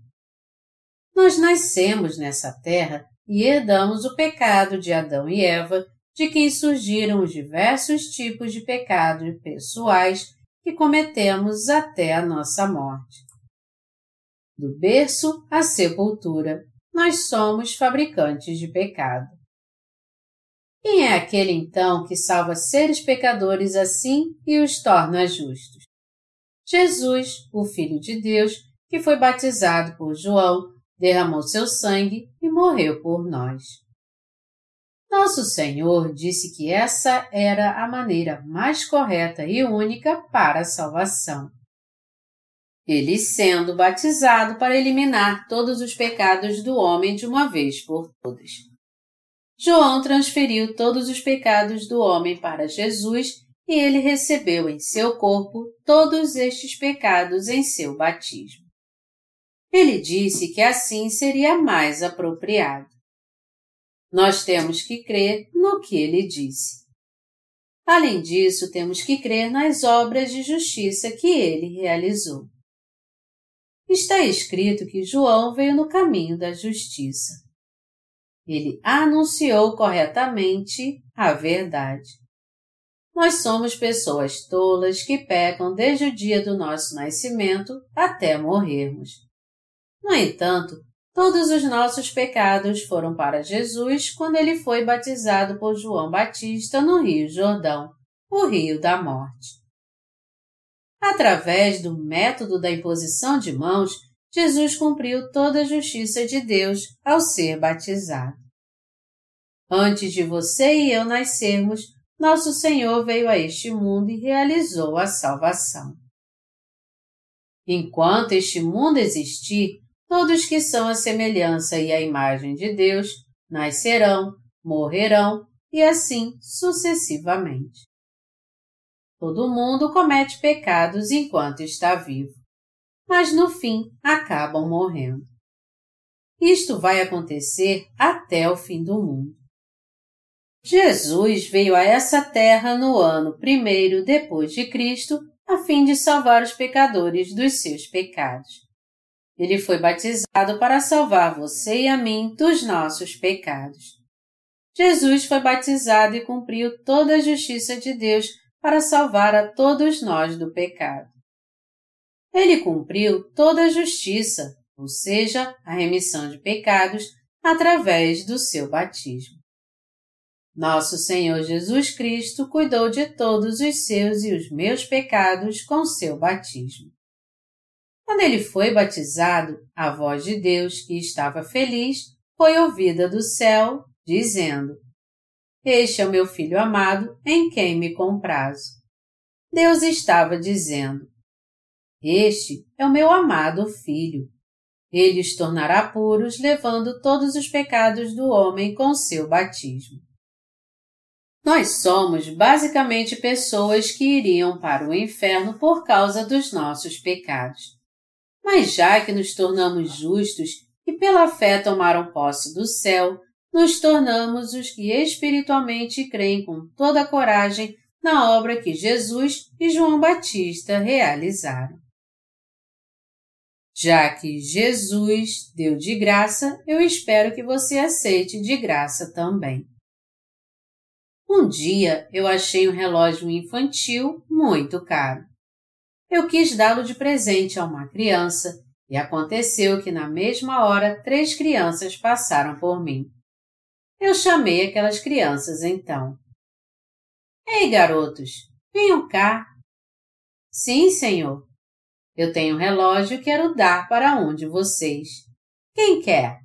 A: Nós nascemos nessa terra e herdamos o pecado de Adão e Eva, de quem surgiram os diversos tipos de pecados pessoais que cometemos até a nossa morte. Do berço à sepultura, nós somos fabricantes de pecado. Quem é aquele então que salva seres pecadores assim e os torna justos? Jesus, o Filho de Deus, que foi batizado por João, derramou seu sangue e morreu por nós. Nosso Senhor disse que essa era a maneira mais correta e única para a salvação. Ele sendo batizado para eliminar todos os pecados do homem de uma vez por todas. João transferiu todos os pecados do homem para Jesus e ele recebeu em seu corpo todos estes pecados em seu batismo. Ele disse que assim seria mais apropriado. Nós temos que crer no que ele disse. Além disso, temos que crer nas obras de justiça que ele realizou. Está escrito que João veio no caminho da justiça. Ele anunciou corretamente a verdade. Nós somos pessoas tolas que pecam desde o dia do nosso nascimento até morrermos. No entanto, todos os nossos pecados foram para Jesus quando ele foi batizado por João Batista no Rio Jordão, o Rio da Morte. Através do método da imposição de mãos, Jesus cumpriu toda a justiça de Deus ao ser batizado. Antes de você e eu nascermos, nosso Senhor veio a este mundo e realizou a salvação. Enquanto este mundo existir, Todos que são a semelhança e a imagem de Deus nascerão, morrerão e assim sucessivamente. Todo mundo comete pecados enquanto está vivo, mas no fim acabam morrendo. Isto vai acontecer até o fim do mundo. Jesus veio a essa terra no ano primeiro depois de Cristo a fim de salvar os pecadores dos seus pecados. Ele foi batizado para salvar você e a mim dos nossos pecados. Jesus foi batizado e cumpriu toda a justiça de Deus para salvar a todos nós do pecado. Ele cumpriu toda a justiça, ou seja, a remissão de pecados, através do seu batismo. Nosso Senhor Jesus Cristo cuidou de todos os seus e os meus pecados com seu batismo. Quando ele foi batizado, a voz de Deus, que estava feliz, foi ouvida do céu, dizendo: Este é o meu filho amado, em quem me comprazo. Deus estava dizendo: Este é o meu amado filho. Ele os tornará puros, levando todos os pecados do homem com seu batismo. Nós somos basicamente pessoas que iriam para o inferno por causa dos nossos pecados. Mas já que nos tornamos justos e pela fé tomaram posse do céu, nos tornamos os que espiritualmente creem com toda a coragem na obra que Jesus e João Batista realizaram. Já que Jesus deu de graça, eu espero que você aceite de graça também. Um dia eu achei um relógio infantil muito caro. Eu quis dá-lo de presente a uma criança e aconteceu que na mesma hora três crianças passaram por mim. Eu chamei aquelas crianças então. Ei, garotos, venham cá. Sim, senhor. Eu tenho um relógio e quero dar para um de vocês. Quem quer?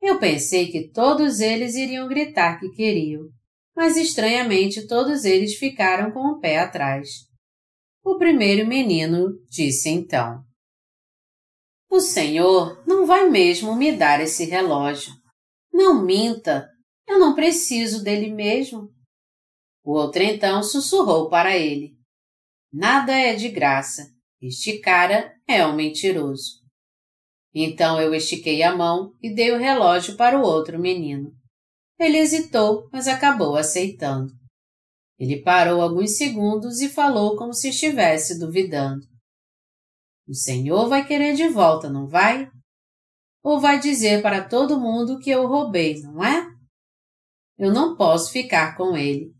A: Eu pensei que todos eles iriam gritar que queriam, mas estranhamente todos eles ficaram com o pé atrás. O primeiro menino disse então: O Senhor não vai mesmo me dar esse relógio. Não minta, eu não preciso dele mesmo. O outro então sussurrou para ele: Nada é de graça. Este cara é um mentiroso. Então eu estiquei a mão e dei o relógio para o outro menino. Ele hesitou, mas acabou aceitando. Ele parou alguns segundos e falou como se estivesse duvidando. O senhor vai querer de volta, não vai? Ou vai dizer para todo mundo que eu roubei, não é? Eu não posso ficar com ele.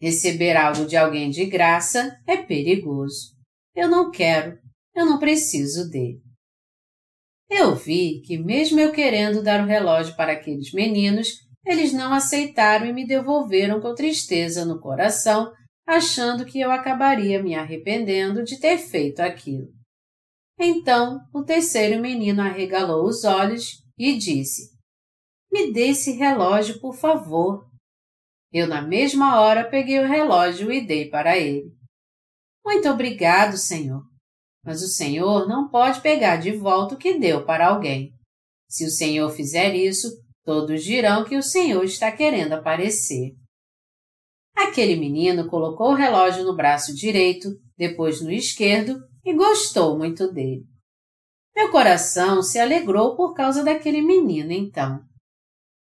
A: Receber algo de alguém de graça é perigoso. Eu não quero, eu não preciso dele. Eu vi que, mesmo eu querendo dar o relógio para aqueles meninos, eles não aceitaram e me devolveram com tristeza no coração, achando que eu acabaria me arrependendo de ter feito aquilo. Então o terceiro menino arregalou os olhos e disse: Me dê esse relógio, por favor. Eu, na mesma hora, peguei o relógio e dei para ele. Muito obrigado, senhor. Mas o senhor não pode pegar de volta o que deu para alguém. Se o senhor fizer isso, Todos dirão que o Senhor está querendo aparecer. Aquele menino colocou o relógio no braço direito, depois no esquerdo e gostou muito dele. Meu coração se alegrou por causa daquele menino então.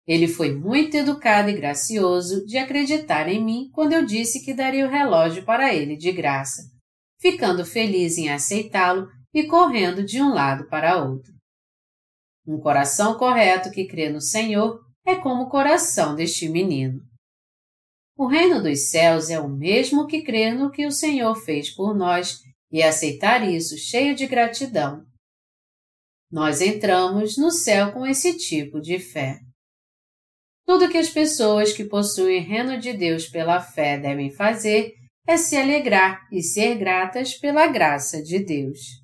A: Ele foi muito educado e gracioso de acreditar em mim quando eu disse que daria o relógio para ele de graça, ficando feliz em aceitá-lo e correndo de um lado para outro. Um coração correto que crê no Senhor é como o coração deste menino. O reino dos céus é o mesmo que crer no que o Senhor fez por nós e aceitar isso cheio de gratidão. Nós entramos no céu com esse tipo de fé. Tudo que as pessoas que possuem reino de Deus pela fé devem fazer é se alegrar e ser gratas pela graça de Deus.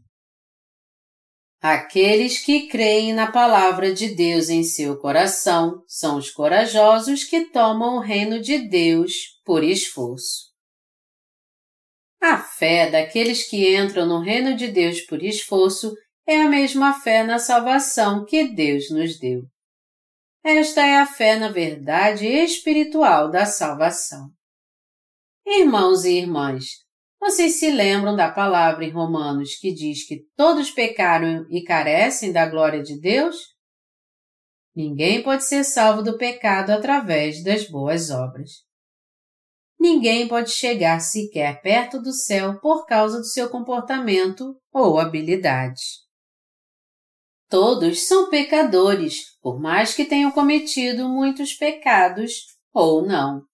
A: Aqueles que creem na palavra de Deus em seu coração são os corajosos que tomam o reino de Deus por esforço. A fé daqueles que entram no reino de Deus por esforço é a mesma fé na salvação que Deus nos deu. Esta é a fé na verdade espiritual da salvação. Irmãos e irmãs, vocês se lembram da palavra em Romanos que diz que todos pecaram e carecem da glória de Deus? Ninguém pode ser salvo do pecado através das boas obras. Ninguém pode chegar sequer perto do céu por causa do seu comportamento ou habilidades. Todos são pecadores, por mais que tenham cometido muitos pecados ou não.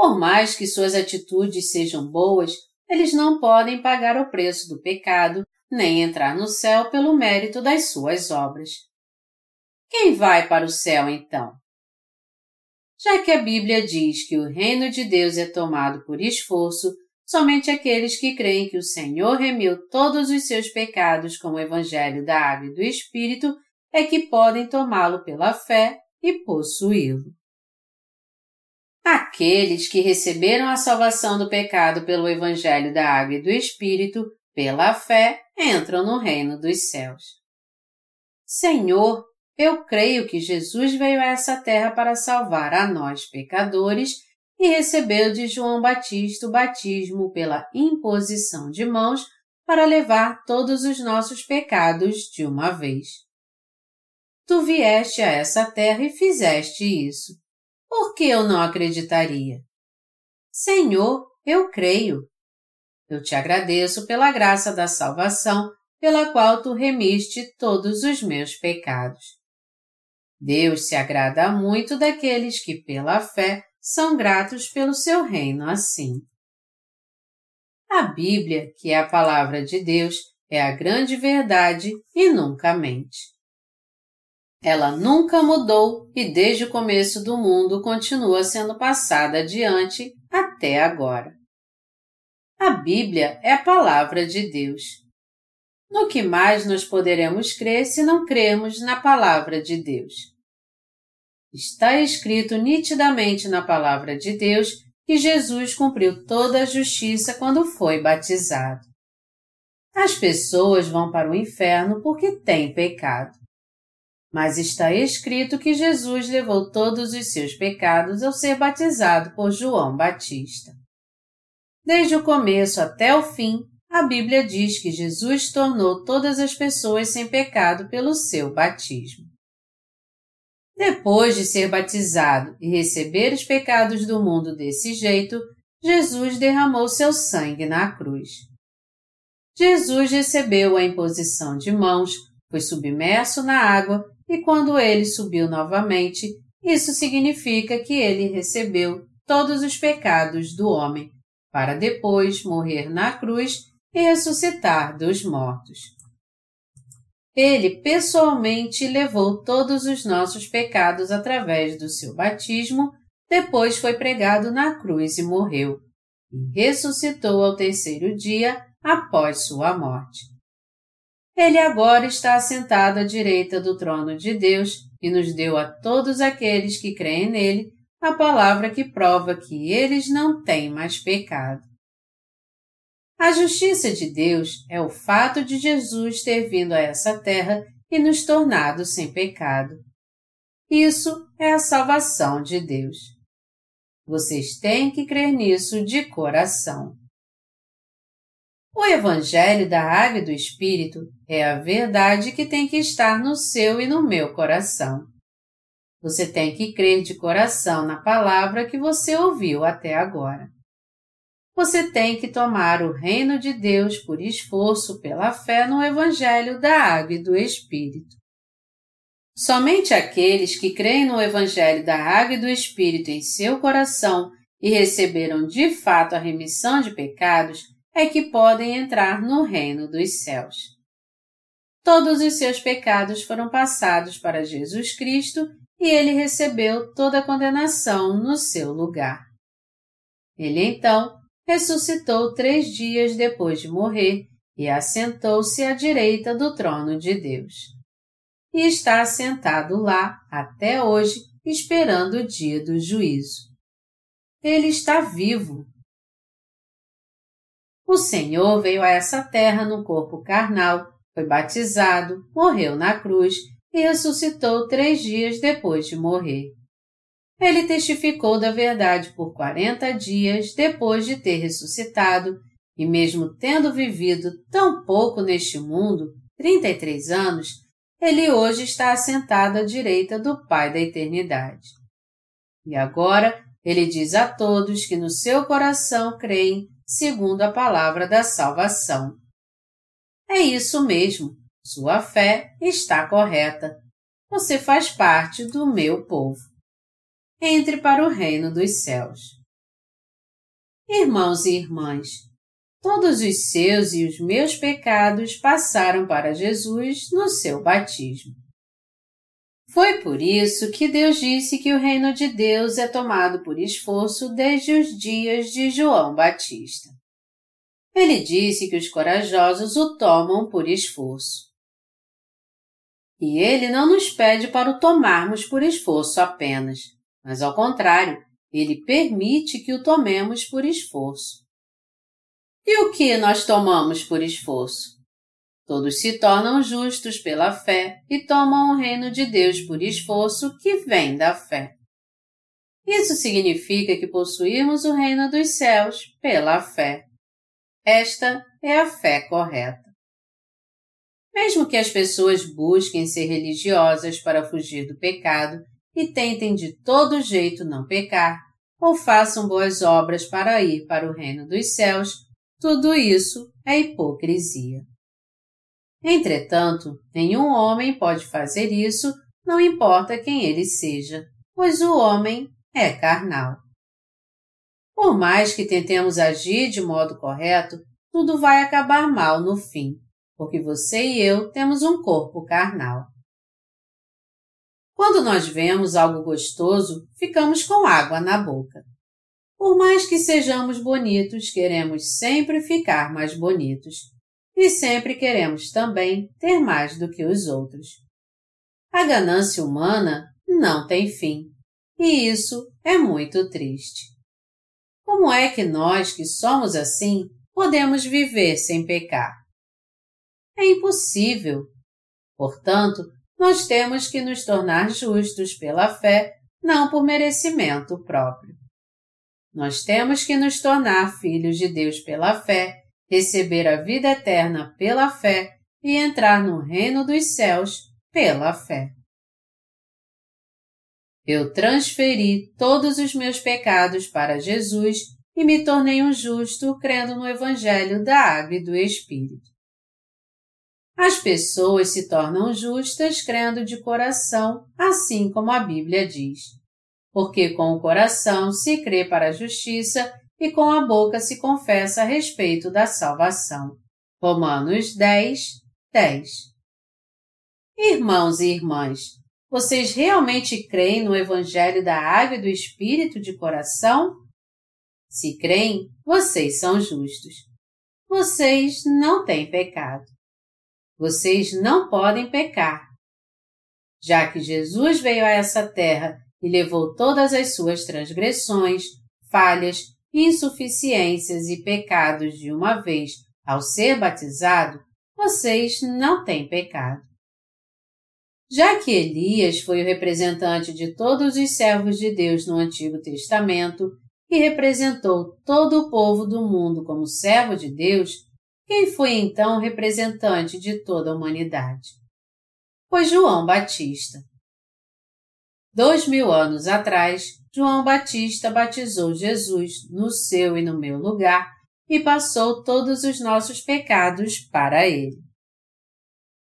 A: Por mais que suas atitudes sejam boas, eles não podem pagar o preço do pecado, nem entrar no céu pelo mérito das suas obras. Quem vai para o céu então? Já que a Bíblia diz que o reino de Deus é tomado por esforço, somente aqueles que creem que o Senhor remiu todos os seus pecados com o Evangelho da Água e do Espírito é que podem tomá-lo pela fé e possuí-lo. Aqueles que receberam a salvação do pecado pelo Evangelho da Água e do Espírito, pela fé, entram no reino dos céus. Senhor, eu creio que Jesus veio a essa terra para salvar a nós, pecadores, e recebeu de João Batista o batismo pela imposição de mãos para levar todos os nossos pecados de uma vez. Tu vieste a essa terra e fizeste isso por que eu não acreditaria? Senhor, eu creio. Eu te agradeço pela graça da salvação pela qual tu remiste todos os meus pecados. Deus se agrada muito daqueles que, pela fé, são gratos pelo seu reino assim. A Bíblia, que é a palavra de Deus, é a grande verdade e nunca mente. Ela nunca mudou e desde o começo do mundo continua sendo passada adiante até agora. A Bíblia é a palavra de Deus. No que mais nós poderemos crer se não cremos na palavra de Deus? Está escrito nitidamente na palavra de Deus que Jesus cumpriu toda a justiça quando foi batizado. As pessoas vão para o inferno porque têm pecado. Mas está escrito que Jesus levou todos os seus pecados ao ser batizado por João Batista. Desde o começo até o fim, a Bíblia diz que Jesus tornou todas as pessoas sem pecado pelo seu batismo. Depois de ser batizado e receber os pecados do mundo desse jeito, Jesus derramou seu sangue na cruz. Jesus recebeu a imposição de mãos, foi submerso na água e quando ele subiu novamente, isso significa que ele recebeu todos os pecados do homem, para depois morrer na cruz e ressuscitar dos mortos. Ele pessoalmente levou todos os nossos pecados através do seu batismo, depois foi pregado na cruz e morreu, e ressuscitou ao terceiro dia após sua morte. Ele agora está assentado à direita do trono de Deus e nos deu a todos aqueles que creem nele a palavra que prova que eles não têm mais pecado. A justiça de Deus é o fato de Jesus ter vindo a essa terra e nos tornado sem pecado. Isso é a salvação de Deus. Vocês têm que crer nisso de coração. O Evangelho da Água e do Espírito é a verdade que tem que estar no seu e no meu coração. Você tem que crer de coração na palavra que você ouviu até agora. Você tem que tomar o reino de Deus por esforço pela fé no Evangelho da Água e do Espírito. Somente aqueles que creem no Evangelho da Água e do Espírito em seu coração e receberam de fato a remissão de pecados é que podem entrar no reino dos céus. Todos os seus pecados foram passados para Jesus Cristo e ele recebeu toda a condenação no seu lugar. Ele então ressuscitou três dias depois de morrer e assentou-se à direita do trono de Deus. E está assentado lá até hoje, esperando o dia do juízo. Ele está vivo o Senhor veio a essa terra no corpo carnal, foi batizado, morreu na cruz e ressuscitou três dias depois de morrer. Ele testificou da verdade por quarenta dias depois de ter ressuscitado, e mesmo tendo vivido tão pouco neste mundo, 33 anos, ele hoje está assentado à direita do Pai da eternidade. E agora ele diz a todos que no seu coração creem segundo a palavra da salvação. É isso mesmo, sua fé está correta. Você faz parte do meu povo. Entre para o reino dos céus. Irmãos e irmãs, todos os seus e os meus pecados passaram para Jesus no seu batismo. Foi por isso que Deus disse que o reino de Deus é tomado por esforço desde os dias de João Batista. Ele disse que os corajosos o tomam por esforço. E ele não nos pede para o tomarmos por esforço apenas, mas ao contrário, ele permite que o tomemos por esforço. E o que nós tomamos por esforço? Todos se tornam justos pela fé e tomam o reino de Deus por esforço que vem da fé. Isso significa que possuímos o reino dos céus pela fé. Esta é a fé correta. Mesmo que as pessoas busquem ser religiosas para fugir do pecado e tentem de todo jeito não pecar, ou façam boas obras para ir para o reino dos céus, tudo isso é hipocrisia. Entretanto, nenhum homem pode fazer isso, não importa quem ele seja, pois o homem é carnal. Por mais que tentemos agir de modo correto, tudo vai acabar mal no fim, porque você e eu temos um corpo carnal. Quando nós vemos algo gostoso, ficamos com água na boca. Por mais que sejamos bonitos, queremos sempre ficar mais bonitos e sempre queremos também ter mais do que os outros. A ganância humana não tem fim, e isso é muito triste. Como é que nós, que somos assim, podemos viver sem pecar? É impossível. Portanto, nós temos que nos tornar justos pela fé, não por merecimento próprio. Nós temos que nos tornar filhos de Deus pela fé, receber a vida eterna pela fé e entrar no reino dos céus pela fé. Eu transferi todos os meus pecados para Jesus e me tornei um justo crendo no Evangelho da Água e do Espírito. As pessoas se tornam justas crendo de coração, assim como a Bíblia diz. Porque com o coração se crê para a justiça e com a boca se confessa a respeito da salvação. Romanos 10, 10. Irmãos e irmãs, vocês realmente creem no Evangelho da Água e do Espírito de coração? Se creem, vocês são justos. Vocês não têm pecado. Vocês não podem pecar. Já que Jesus veio a essa terra e levou todas as suas transgressões, falhas, insuficiências e pecados de uma vez ao ser batizado, vocês não têm pecado. Já que Elias foi o representante de todos os servos de Deus no Antigo Testamento e representou todo o povo do mundo como servo de Deus, quem foi então representante de toda a humanidade? Foi João Batista. Dois mil anos atrás, João Batista batizou Jesus no seu e no meu lugar e passou todos os nossos pecados para ele.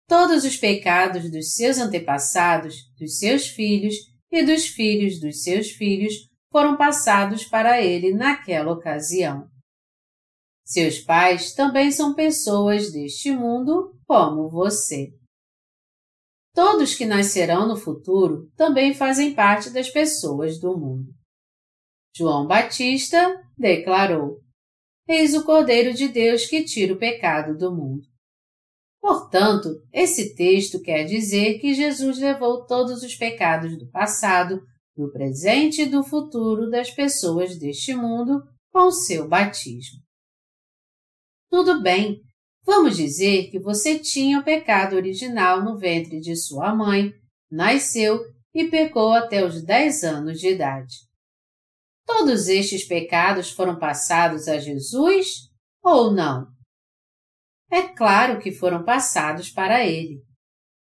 A: Todos os pecados dos seus antepassados, dos seus filhos e dos filhos dos seus filhos foram passados para ele naquela ocasião. Seus pais também são pessoas deste mundo como você. Todos que nascerão no futuro também fazem parte das pessoas do mundo. João Batista declarou: Eis o Cordeiro de Deus que tira o pecado do mundo. Portanto, esse texto quer dizer que Jesus levou todos os pecados do passado, do presente e do futuro das pessoas deste mundo com seu batismo. Tudo bem, vamos dizer que você tinha o pecado original no ventre de sua mãe, nasceu e pecou até os 10 anos de idade. Todos estes pecados foram passados a Jesus ou não? É claro que foram passados para ele.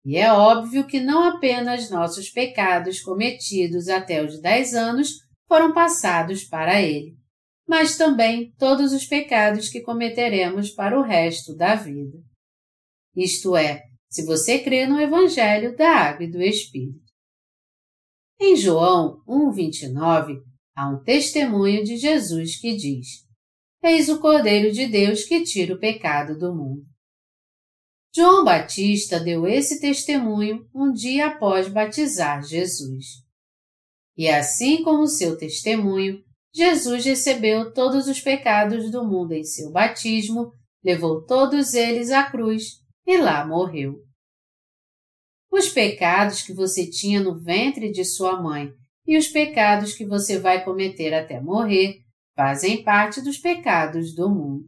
A: E é óbvio que não apenas nossos pecados cometidos até os 10 anos foram passados para ele, mas também todos os pecados que cometeremos para o resto da vida. Isto é, se você crê no Evangelho da Água e do Espírito. Em João 1,29, há um testemunho de Jesus que diz: Eis o Cordeiro de Deus que tira o pecado do mundo. João Batista deu esse testemunho um dia após batizar Jesus. E assim como seu testemunho, Jesus recebeu todos os pecados do mundo em seu batismo, levou todos eles à cruz e lá morreu. Os pecados que você tinha no ventre de sua mãe e os pecados que você vai cometer até morrer fazem parte dos pecados do mundo.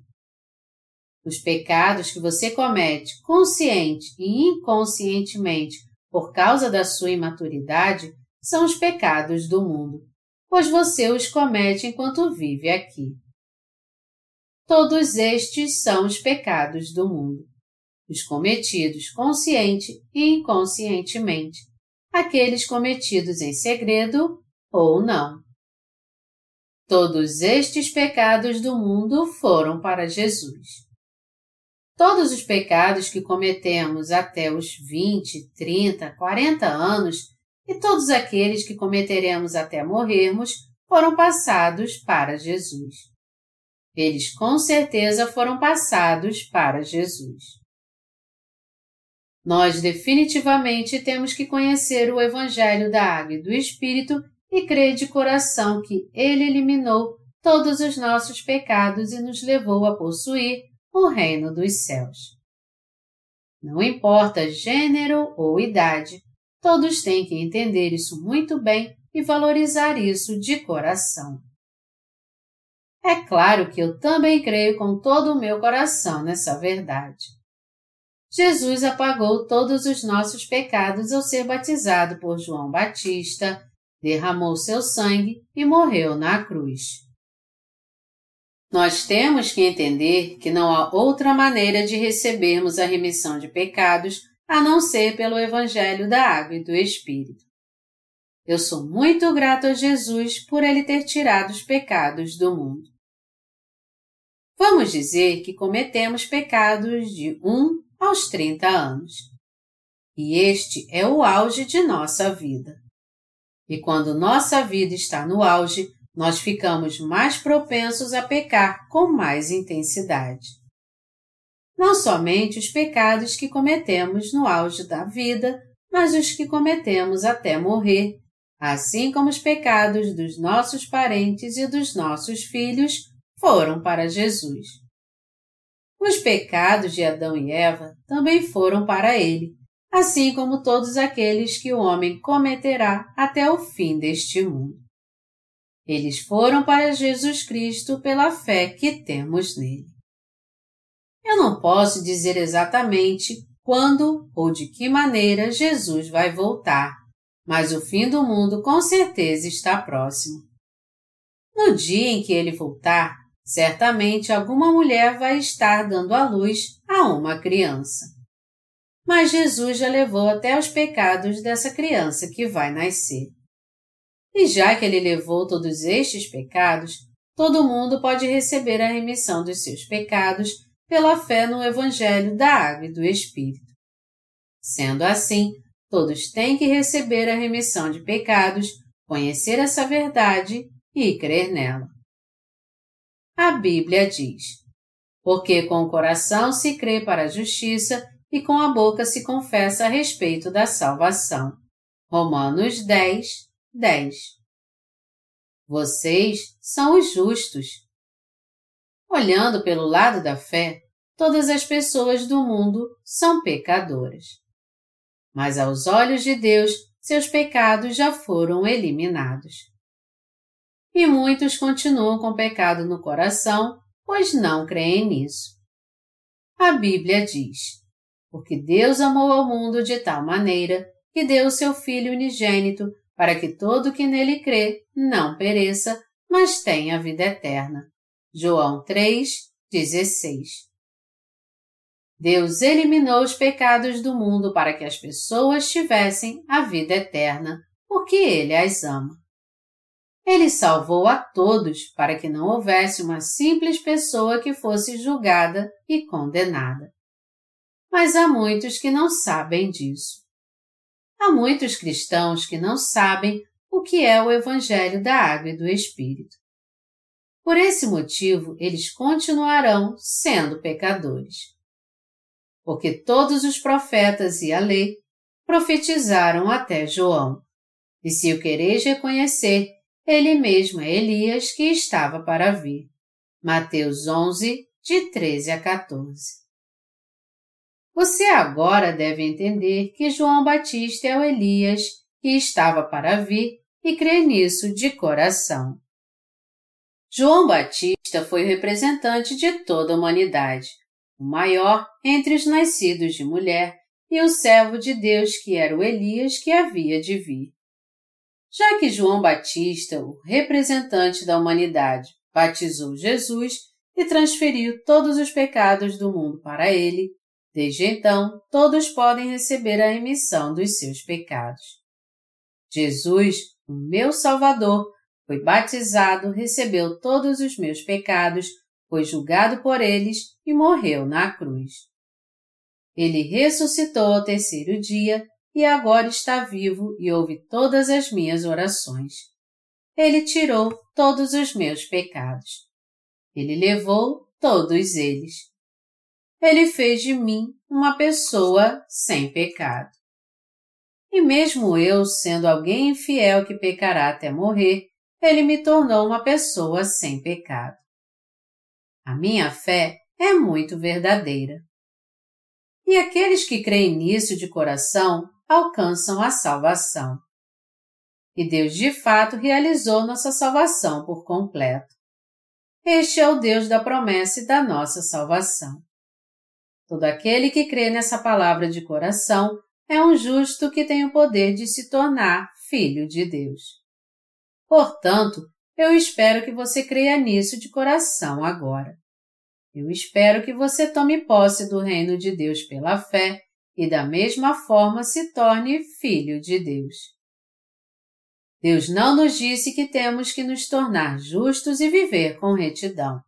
A: Os pecados que você comete consciente e inconscientemente por causa da sua imaturidade são os pecados do mundo, pois você os comete enquanto vive aqui. Todos estes são os pecados do mundo, os cometidos consciente e inconscientemente, aqueles cometidos em segredo ou não. Todos estes pecados do mundo foram para Jesus. Todos os pecados que cometemos até os 20, 30, 40 anos e todos aqueles que cometeremos até morrermos foram passados para Jesus. Eles com certeza foram passados para Jesus. Nós definitivamente temos que conhecer o Evangelho da Água e do Espírito e crer de coração que Ele eliminou todos os nossos pecados e nos levou a possuir o reino dos céus. Não importa gênero ou idade, Todos têm que entender isso muito bem e valorizar isso de coração. É claro que eu também creio com todo o meu coração nessa verdade. Jesus apagou todos os nossos pecados ao ser batizado por João Batista, derramou seu sangue e morreu na cruz. Nós temos que entender que não há outra maneira de recebermos a remissão de pecados a não ser pelo Evangelho da Água e do Espírito. Eu sou muito grato a Jesus por ele ter tirado os pecados do mundo. Vamos dizer que cometemos pecados de 1 aos 30 anos. E este é o auge de nossa vida. E quando nossa vida está no auge, nós ficamos mais propensos a pecar com mais intensidade. Não somente os pecados que cometemos no auge da vida, mas os que cometemos até morrer, assim como os pecados dos nossos parentes e dos nossos filhos foram para Jesus. Os pecados de Adão e Eva também foram para ele, assim como todos aqueles que o homem cometerá até o fim deste mundo. Eles foram para Jesus Cristo pela fé que temos nele. Eu não posso dizer exatamente quando ou de que maneira Jesus vai voltar, mas o fim do mundo com certeza está próximo. No dia em que ele voltar, certamente alguma mulher vai estar dando à luz a uma criança. Mas Jesus já levou até os pecados dessa criança que vai nascer. E já que ele levou todos estes pecados, todo mundo pode receber a remissão dos seus pecados pela fé no Evangelho da Água e do Espírito. Sendo assim, todos têm que receber a remissão de pecados, conhecer essa verdade e crer nela. A Bíblia diz: Porque com o coração se crê para a justiça e com a boca se confessa a respeito da salvação. Romanos 10, 10. Vocês são os justos. Olhando pelo lado da fé, todas as pessoas do mundo são pecadoras. Mas aos olhos de Deus, seus pecados já foram eliminados. E muitos continuam com pecado no coração, pois não creem nisso. A Bíblia diz: Porque Deus amou ao mundo de tal maneira que deu o seu Filho unigênito para que todo que nele crê não pereça, mas tenha vida eterna. João 3, 16 Deus eliminou os pecados do mundo para que as pessoas tivessem a vida eterna, porque Ele as ama. Ele salvou a todos para que não houvesse uma simples pessoa que fosse julgada e condenada. Mas há muitos que não sabem disso. Há muitos cristãos que não sabem o que é o Evangelho da Água e do Espírito. Por esse motivo, eles continuarão sendo pecadores. Porque todos os profetas e a lei profetizaram até João. E se o quereis reconhecer, ele mesmo é Elias que estava para vir. Mateus 11, de 13 a 14. Você agora deve entender que João Batista é o Elias que estava para vir e crer nisso de coração. João Batista foi o representante de toda a humanidade, o maior entre os nascidos de mulher e o servo de Deus que era o Elias que havia de vir. Já que João Batista, o representante da humanidade, batizou Jesus e transferiu todos os pecados do mundo para ele, Desde então, todos podem receber a remissão dos seus pecados. Jesus, o meu Salvador, foi batizado, recebeu todos os meus pecados, foi julgado por eles e morreu na cruz. Ele ressuscitou ao terceiro dia e agora está vivo e ouve todas as minhas orações. Ele tirou todos os meus pecados. Ele levou todos eles ele fez de mim uma pessoa sem pecado. E mesmo eu, sendo alguém infiel que pecará até morrer, ele me tornou uma pessoa sem pecado. A minha fé é muito verdadeira. E aqueles que creem nisso de coração alcançam a salvação. E Deus de fato realizou nossa salvação por completo. Este é o Deus da promessa e da nossa salvação. Todo aquele que crê nessa palavra de coração é um justo que tem o poder de se tornar filho de Deus. Portanto, eu espero que você creia nisso de coração agora. Eu espero que você tome posse do reino de Deus pela fé e da mesma forma se torne filho de Deus. Deus não nos disse que temos que nos tornar justos e viver com retidão.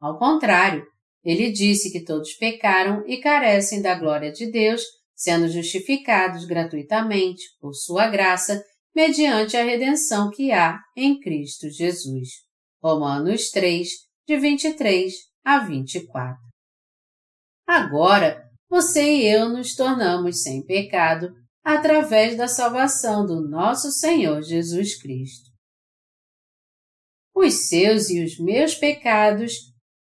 A: Ao contrário, ele disse que todos pecaram e carecem da glória de Deus, sendo justificados gratuitamente por sua graça, mediante a redenção que há em Cristo Jesus. Romanos 3, de 23 a 24. Agora, você e eu nos tornamos sem pecado através da salvação do nosso Senhor Jesus Cristo. Os seus e os meus pecados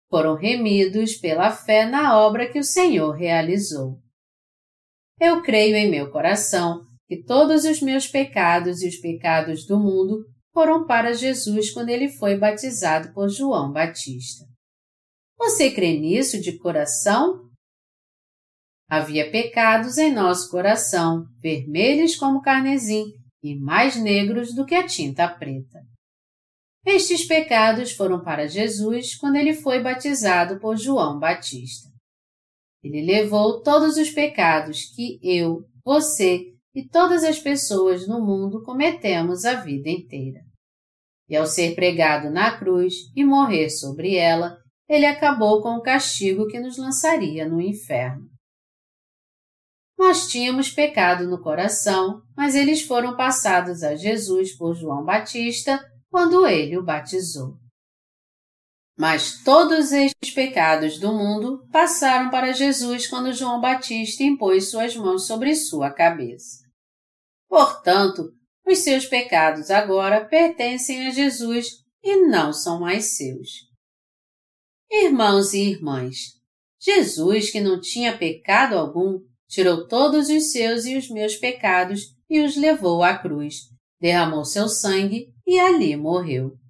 A: foram remidos pela fé na obra que o Senhor realizou. Eu creio em meu coração que todos os meus pecados e os pecados do mundo foram para Jesus quando ele foi batizado por João Batista. Você crê nisso de coração? Havia pecados em nosso coração, vermelhos como carnesim e mais negros do que a tinta preta. Estes pecados foram para Jesus quando ele foi batizado por João Batista. Ele levou todos os pecados que eu, você e todas as pessoas no mundo cometemos a vida inteira. E ao ser pregado na cruz e morrer sobre ela, ele acabou com o castigo que nos lançaria no inferno. Nós tínhamos pecado no coração, mas eles foram passados a Jesus por João Batista quando ele o batizou. Mas todos estes pecados do mundo passaram para Jesus quando João Batista impôs suas mãos sobre sua cabeça. Portanto, os seus pecados agora pertencem a Jesus e não são mais seus. Irmãos e irmãs, Jesus, que não tinha pecado algum, tirou todos os seus e os meus pecados e os levou à cruz, derramou seu sangue e ali morreu.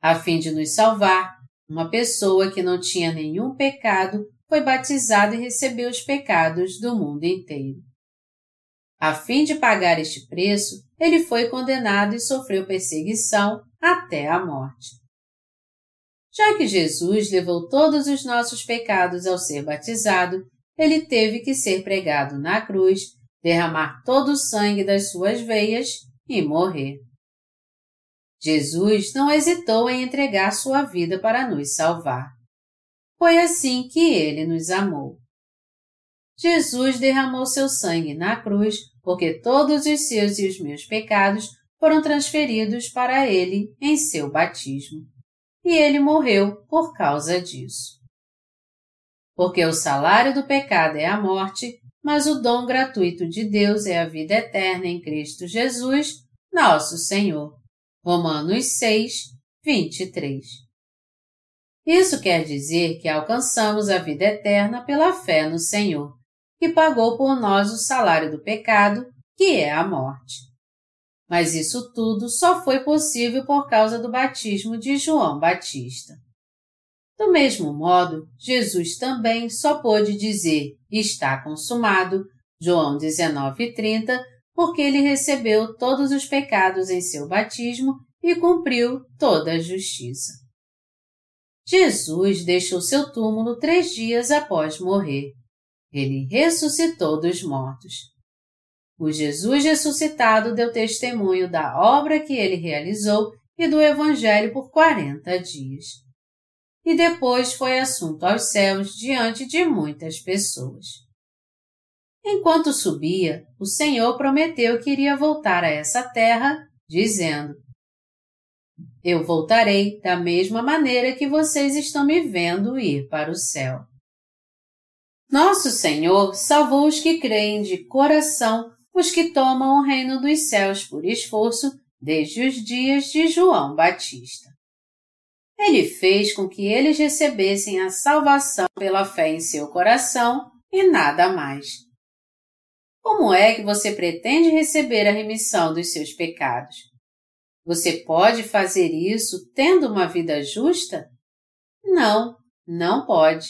A: A fim de nos salvar, uma pessoa que não tinha nenhum pecado foi batizada e recebeu os pecados do mundo inteiro. A fim de pagar este preço, ele foi condenado e sofreu perseguição até a morte. Já que Jesus levou todos os nossos pecados ao ser batizado, ele teve que ser pregado na cruz, derramar todo o sangue das suas veias e morrer. Jesus não hesitou em entregar sua vida para nos salvar. Foi assim que ele nos amou. Jesus derramou seu sangue na cruz porque todos os seus e os meus pecados foram transferidos para ele em seu batismo e ele morreu por causa disso. Porque o salário do pecado é a morte, mas o dom gratuito de Deus é a vida eterna em Cristo Jesus, nosso Senhor. Romanos 6, 23. Isso quer dizer que alcançamos a vida eterna pela fé no Senhor, que pagou por nós o salário do pecado, que é a morte. Mas isso tudo só foi possível por causa do batismo de João Batista. Do mesmo modo, Jesus também só pôde dizer está consumado, João 19:30, porque ele recebeu todos os pecados em seu batismo e cumpriu toda a justiça. Jesus deixou seu túmulo três dias após morrer. Ele ressuscitou dos mortos. O Jesus ressuscitado deu testemunho da obra que ele realizou e do Evangelho por quarenta dias. E depois foi assunto aos céus diante de muitas pessoas. Enquanto subia, o Senhor prometeu que iria voltar a essa terra, dizendo: Eu voltarei da mesma maneira que vocês estão me vendo ir para o céu. Nosso Senhor salvou os que creem de coração os que tomam o reino dos céus por esforço desde os dias de João Batista. Ele fez com que eles recebessem a salvação pela fé em seu coração e nada mais. Como é que você pretende receber a remissão dos seus pecados? Você pode fazer isso tendo uma vida justa? Não, não pode.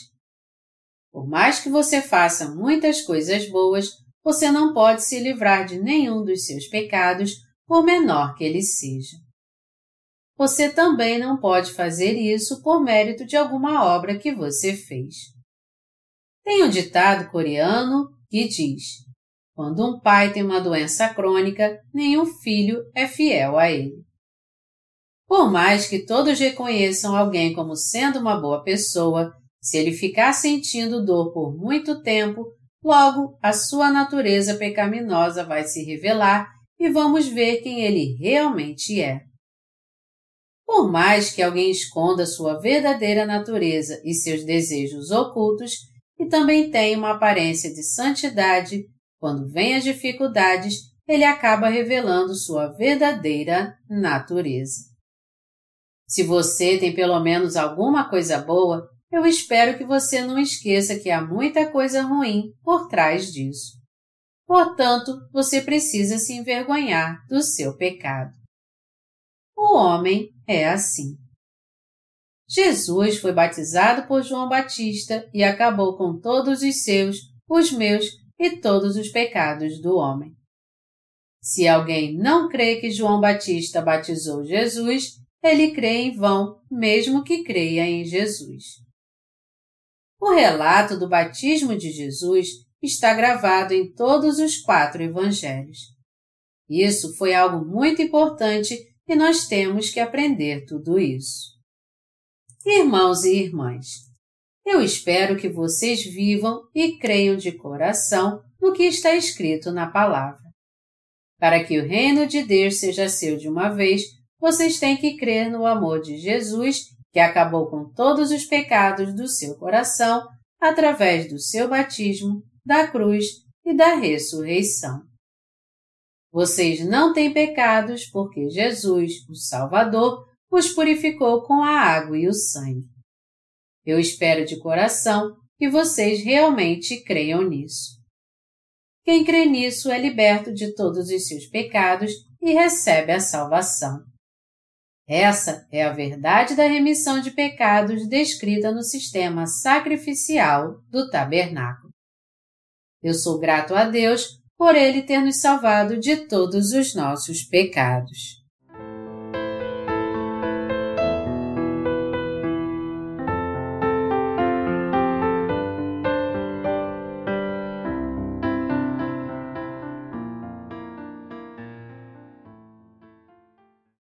A: Por mais que você faça muitas coisas boas, você não pode se livrar de nenhum dos seus pecados, por menor que ele seja. Você também não pode fazer isso por mérito de alguma obra que você fez. Tem um ditado coreano que diz: Quando um pai tem uma doença crônica, nenhum filho é fiel a ele. Por mais que todos reconheçam alguém como sendo uma boa pessoa, se ele ficar sentindo dor por muito tempo, logo a sua natureza pecaminosa vai se revelar e vamos ver quem ele realmente é. Por mais que alguém esconda sua verdadeira natureza e seus desejos ocultos, e também tenha uma aparência de santidade, quando vem as dificuldades, ele acaba revelando sua verdadeira natureza. Se você tem pelo menos alguma coisa boa, eu espero que você não esqueça que há muita coisa ruim por trás disso. Portanto, você precisa se envergonhar do seu pecado. O homem é assim. Jesus foi batizado por João Batista e acabou com todos os seus, os meus e todos os pecados do homem. Se alguém não crê que João Batista batizou Jesus, ele crê em vão, mesmo que creia em Jesus. O relato do batismo de Jesus está gravado em todos os quatro evangelhos. Isso foi algo muito importante e nós temos que aprender tudo isso. Irmãos e irmãs, eu espero que vocês vivam e creiam de coração no que está escrito na palavra. Para que o reino de Deus seja seu de uma vez, vocês têm que crer no amor de Jesus, que acabou com todos os pecados do seu coração através do seu batismo, da cruz e da ressurreição. Vocês não têm pecados porque Jesus, o Salvador, os purificou com a água e o sangue. Eu espero de coração que vocês realmente creiam nisso. Quem crê nisso é liberto de todos os seus pecados e recebe a salvação. Essa é a verdade da remissão de pecados descrita no sistema sacrificial do tabernáculo. Eu sou grato a Deus por ele ter nos salvado de todos os nossos pecados.